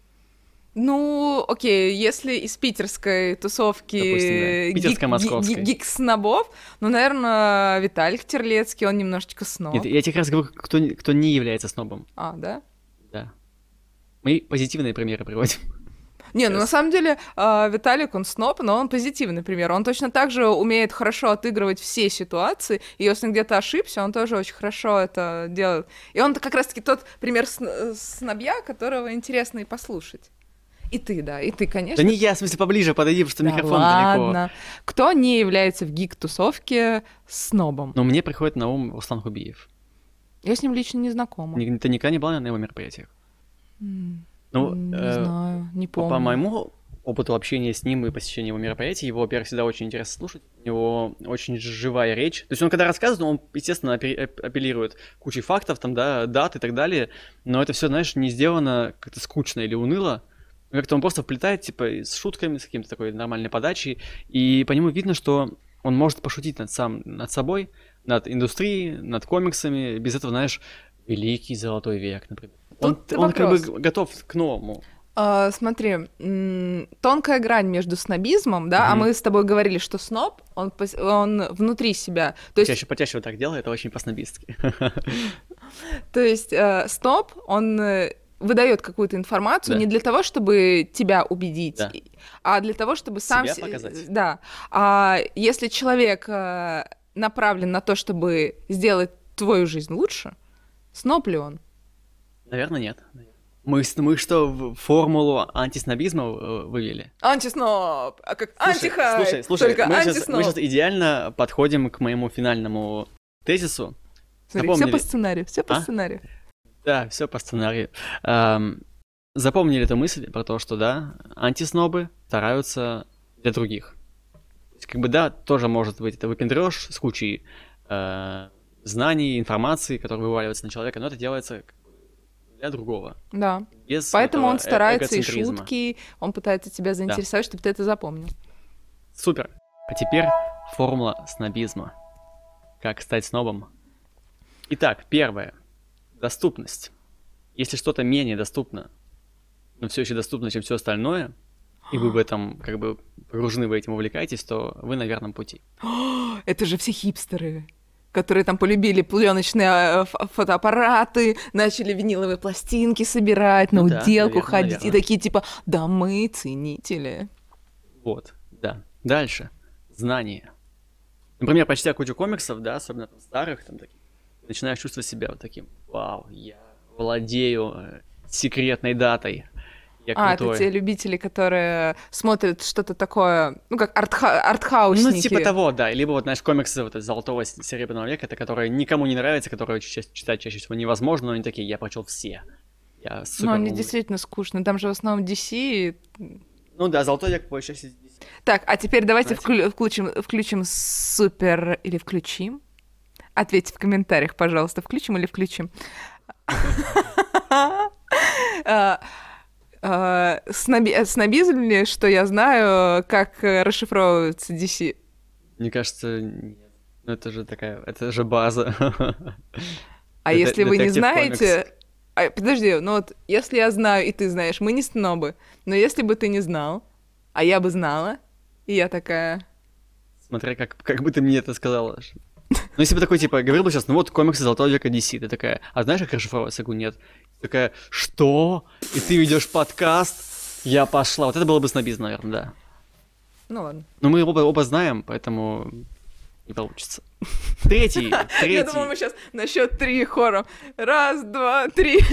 Ну, окей, если из питерской тусовки Допустим, да. гик- Питерско-московской. ги- гик-снобов, ну, наверное, Виталик Терлецкий, он немножечко сноб. Нет, я тебе как раз говорю, кто, кто не является снобом. А, да? Да. Мы позитивные примеры приводим. Не, ну на самом деле а, Виталик, он сноб, но он позитивный пример. Он точно так же умеет хорошо отыгрывать все ситуации, и если он где-то ошибся, он тоже очень хорошо это делает. И он как раз-таки тот пример сно- снобья, которого интересно и послушать. И ты, да, и ты, конечно. Да не я, в смысле, поближе подойди, потому что Да микрофон далеко. ладно. Кто не является в гик-тусовке снобом? Но мне приходит на ум Руслан Хубиев. Я с ним лично не знакома. Ты никогда не была на его мероприятиях? М, Ну, не э, знаю, не по, помню. по моему опыту общения с ним и посещения его мероприятий. Его, во-первых, всегда очень интересно слушать. У него очень живая речь. То есть он когда рассказывает, он, естественно, апеллирует кучей фактов, там, да, дат и так далее. Но это все, знаешь, не сделано как-то скучно или уныло. Как-то он просто вплетает, типа, с шутками, с каким-то такой нормальной подачей. И по нему видно, что он может пошутить над, сам, над собой, над индустрией, над комиксами. Без этого, знаешь, великий золотой век, например. Он, он как бы готов к новому. Uh, смотри, тонкая грань между снобизмом, да, mm-hmm. а мы с тобой говорили, что сноб, он, он внутри себя. То есть... Чаще потяще вот так делает, это очень по-снобистски. То есть uh, сноб, он э, выдает какую-то информацию да. не для того, чтобы тебя убедить, да. а для того, чтобы сам... Себя показать. Да. А если человек э, направлен на то, чтобы сделать твою жизнь лучше, сноб ли он? Наверное, нет. Мы, мы что, формулу антиснобизма э, вывели? Антисноб! А как слушай, антихай! Слушай, слушай, Только мы, сейчас, мы сейчас идеально подходим к моему финальному тезису. Смотри, все по сценарию, все по а? сценарию. Да, все по сценарию. Эм, запомнили эту мысль про то, что, да, антиснобы стараются для других. То есть, как бы, да, тоже может быть это выпендрешь с кучей э, знаний, информации, которая вываливается на человека, но это делается для другого. Да. Без Поэтому он старается и шутки, он пытается тебя заинтересовать, да. чтобы ты это запомнил. Супер. А теперь формула снобизма. Как стать снобом? Итак, первое. Доступность. Если что-то менее доступно, но все еще доступно, чем все остальное, и вы в этом как бы погружены, вы этим увлекаетесь, то вы на верном пути. Это же все хипстеры которые там полюбили пленочные э, фотоаппараты, начали виниловые пластинки собирать, на ну, уделку да, ходить, наверное. и такие типа, да мы ценители. Вот, да. Дальше. Знания. Например, почти кучу комиксов, да, особенно там старых, там таких, начинаешь чувствовать себя вот таким, вау, я владею э, секретной датой, я а, это те любители, которые смотрят что-то такое, ну, как артха артхаусники. Ну, типа того, да. Либо вот, знаешь, комиксы вот золотого серебряного века, это которые никому не нравятся, которые читать чаще всего невозможно, но они такие, я прочел все. Я супер Ну, они действительно скучны. Там же в основном DC. Ну да, золотой век по части DC. Так, а теперь давайте вклю включим, включим супер... Или включим? Ответьте в комментариях, пожалуйста, включим или включим. Э, сноби... снобизм ли, что я знаю, как расшифровывается DC? Мне кажется, нет. Ну, это же такая, это же база. А если вы не знаете... А, подожди, ну вот, если я знаю, и ты знаешь, мы не снобы, но если бы ты не знал, а я бы знала, и я такая... Смотря как, как бы ты мне это сказала. Ну, если бы такой, типа, говорил бы сейчас, ну вот комиксы Золотого века DC, ты такая, а знаешь, как расшифровывается? Я говорю, нет. Такая, что? И ты ведешь подкаст? Я пошла. Вот это было бы снобизм, наверное, да. Ну ладно. Но мы оба, оба знаем, поэтому не получится. Третий, третий. Я думал, мы сейчас на счет три хором. Раз, два, три.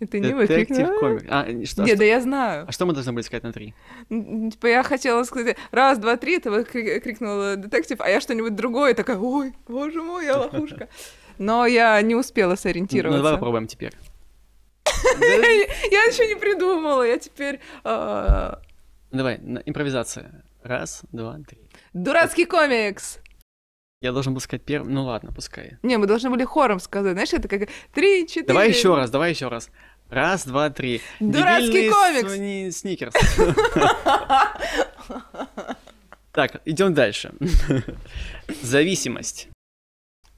И ты не выкрикнул. комик. А, что, Нет, да я знаю. А что мы должны были сказать на три? Типа я хотела сказать раз, два, три, ты выкрикнул детектив, а я что-нибудь другое, такая, ой, боже мой, я лохушка но я не успела сориентироваться. Ну, давай попробуем теперь. Я еще не придумала, я теперь... А, давай, импровизация. Раз, два, три. Дурацкий комикс! Я должен был сказать первым. Ну ладно, пускай. Не, мы должны были хором сказать. Знаешь, это как три, четыре. Давай еще раз, давай еще раз. Раз, два, три. Дурацкий комикс! Сникерс. Так, идем дальше. Зависимость.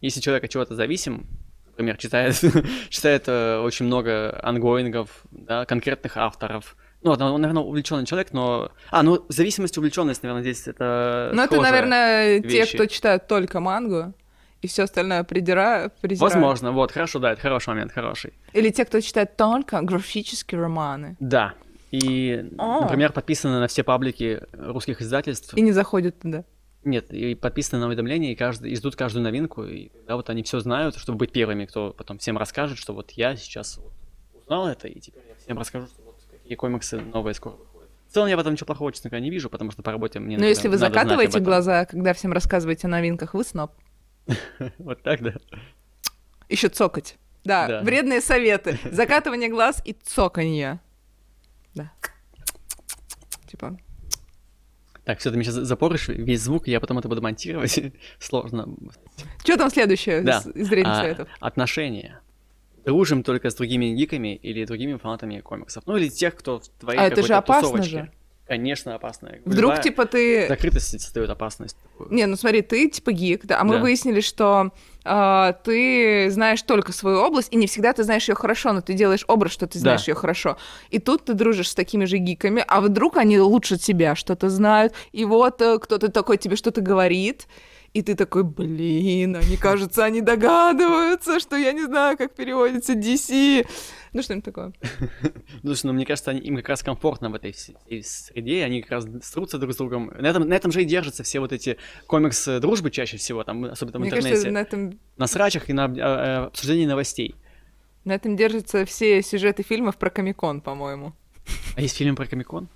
Если человек от чего-то зависим, например, читает, читает э, очень много онгоингов, да, конкретных авторов, ну, он, наверное, увлеченный человек, но... А, ну, зависимость, увлеченность, наверное, здесь это Ну, это, наверное, вещи. те, кто читает только мангу, и все остальное придира... презирают. Возможно, вот, хорошо, да, это хороший момент, хороший. Или те, кто читает только графические романы. Да, и, О. например, подписаны на все паблики русских издательств. И не заходят туда. Нет, и подписаны на уведомления, и, каждый, и ждут каждую новинку, и когда вот они все знают, чтобы быть первыми, кто потом всем расскажет, что вот я сейчас вот узнал это, и теперь я всем расскажу, что вот какие комиксы новые скоро выходят. В целом я в этом ничего плохого, честно говоря, не вижу, потому что по работе мне... Но если вы закатываете глаза, когда всем рассказываете о новинках, вы сноб. Вот так, да. Еще цокать. Да, вредные советы. Закатывание глаз и цоканье. Да. типа... Так, все, ты мне сейчас запоришь весь звук, я потом это буду монтировать. Сложно. Что там следующее Да. из, зрения А, советов? отношения. Дружим только с другими гиками или другими фанатами комиксов. Ну или тех, кто в твоей А это же опасно тусовочке. же. Конечно, опасно. Вдруг, Любая типа, ты... Закрытость создает опасность. Не, ну смотри, ты типа гик, да, а мы Да. выяснили, что а, ты знаешь только свою область, и не всегда ты знаешь ее хорошо, но ты делаешь образ, что ты Да. знаешь ее хорошо. И тут ты дружишь с такими же гиками, а вдруг они лучше тебя что-то знают, и вот э, кто-то такой тебе что-то говорит, и ты такой, блин, они, кажется, они догадываются, что я не знаю, как переводится DC. Ну, что-нибудь такое. Слушай, ну мне кажется, они- им как раз комфортно в этой среде, они как раз срутся друг с другом. На этом, на этом же и держатся все вот эти комиксы дружбы чаще всего, там, особенно в интернете. кажется, на этом, На срачах и на э, обсуждении новостей. на этом держатся все сюжеты фильмов про Комикон, по-моему. А есть фильм про Комикон?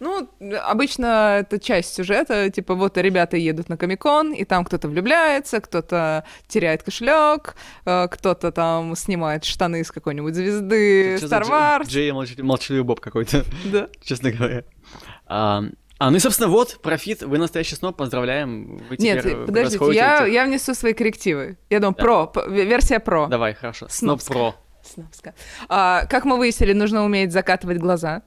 Ну, обычно это часть сюжета, типа вот ребята едут на Комикон, и там кто-то влюбляется, кто-то теряет кошелек, э, кто-то там снимает штаны с какой-нибудь звезды Что Star Wars. Джей молчаливый, молчаливый Боб какой-то, Да. честно говоря. А, а, ну и, собственно, вот, профит, вы настоящий сноб, поздравляем. Вы Нет, э, подождите, я, я внесу свои коррективы. Я думаю, Да. про, версия про. Давай, хорошо. Сноб про. Снобская. А, как мы выяснили, нужно уметь закатывать глаза,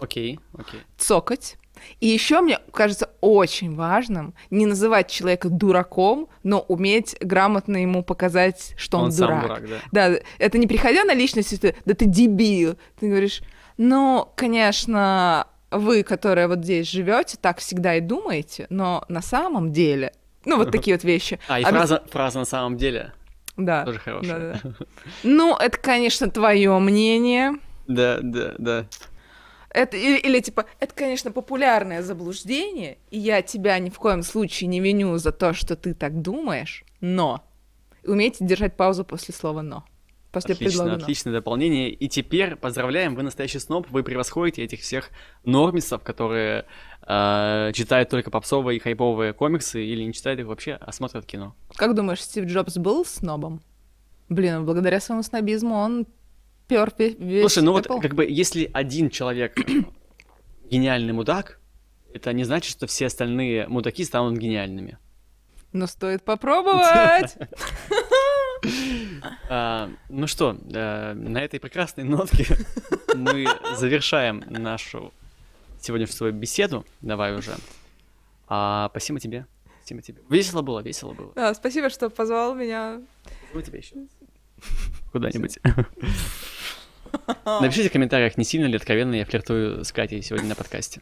Окей, окей. цокать. И еще мне кажется очень важным не называть человека дураком, но уметь грамотно ему показать, что он, сам дурак. дурак, да. Да, это не приходя на личность, ты, да ты дебил. Ты говоришь, ну, конечно, вы, которые вот здесь живете, так всегда и думаете, но на самом деле, ну, вот такие вот вещи. А, и Обяз- фраза, фраза на самом деле Да. тоже хорошая. Да-да-да. Ну, это, конечно, твое мнение. Да, да, да. Это, или, или типа, это, конечно, популярное заблуждение, и я тебя ни в коем случае не виню за то, что ты так думаешь, но умейте держать паузу после слова «но». После Отлично, предлога «но». отличное дополнение. И теперь поздравляем, вы настоящий сноб, вы превосходите этих всех нормисов, которые э, читают только попсовые и хайповые комиксы или не читают их вообще, а смотрят кино. Как думаешь, Стив Джобс был снобом? Блин, благодаря своему снобизму он пер весь Слушай, ну вот как бы если один человек гениальный мудак, это не значит, что все остальные мудаки станут гениальными. Но стоит попробовать. А, ну что, э, на этой прекрасной нотке мы завершаем нашу сегодняшнюю беседу. Давай уже. А, спасибо тебе. Спасибо тебе. Весело было, весело было. Да, спасибо, что позвал меня. Спасибо тебе еще. Куда-нибудь. Напишите в комментариях, не сильно ли откровенно я флиртую с Катей сегодня на подкасте.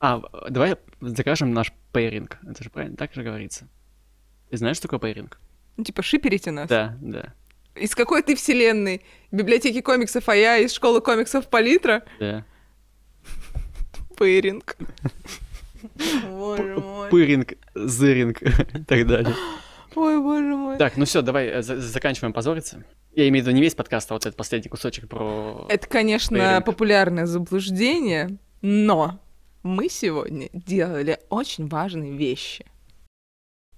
А, давай закажем наш пейринг. Это же правильно, так же говорится. Ты знаешь, что такое пейринг? Ну, типа, шиперите нас. Да, да, Из какой ты вселенной? Библиотеки комиксов, а я из школы комиксов Палитра? да. Пейринг. Боже мой. Пыринг, зыринг и так далее. Ой, боже мой. Так, ну все, давай э, за- заканчиваем позориться. Я имею в виду не весь подкаст, а вот этот последний кусочек про... Это, конечно, Пейринг. популярное заблуждение, но мы сегодня делали очень важные вещи.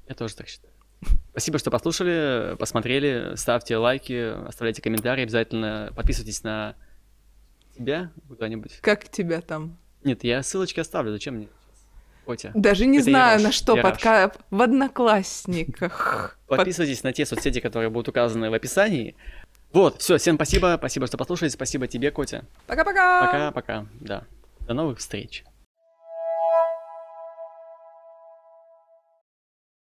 Я тоже так считаю. Спасибо, что послушали, посмотрели. Ставьте лайки, оставляйте комментарии. Обязательно подписывайтесь на тебя куда-нибудь. Как тебя там? Нет, я ссылочки оставлю. Зачем мне? Котя. Даже не Это знаю, на что подка... В одноклассниках. Под- Подписывайтесь на те соцсети, которые будут указаны в описании. Вот, все, всем спасибо. Спасибо, что послушали. Спасибо тебе, Котя. Пока-пока. Пока-пока. Да. До новых встреч.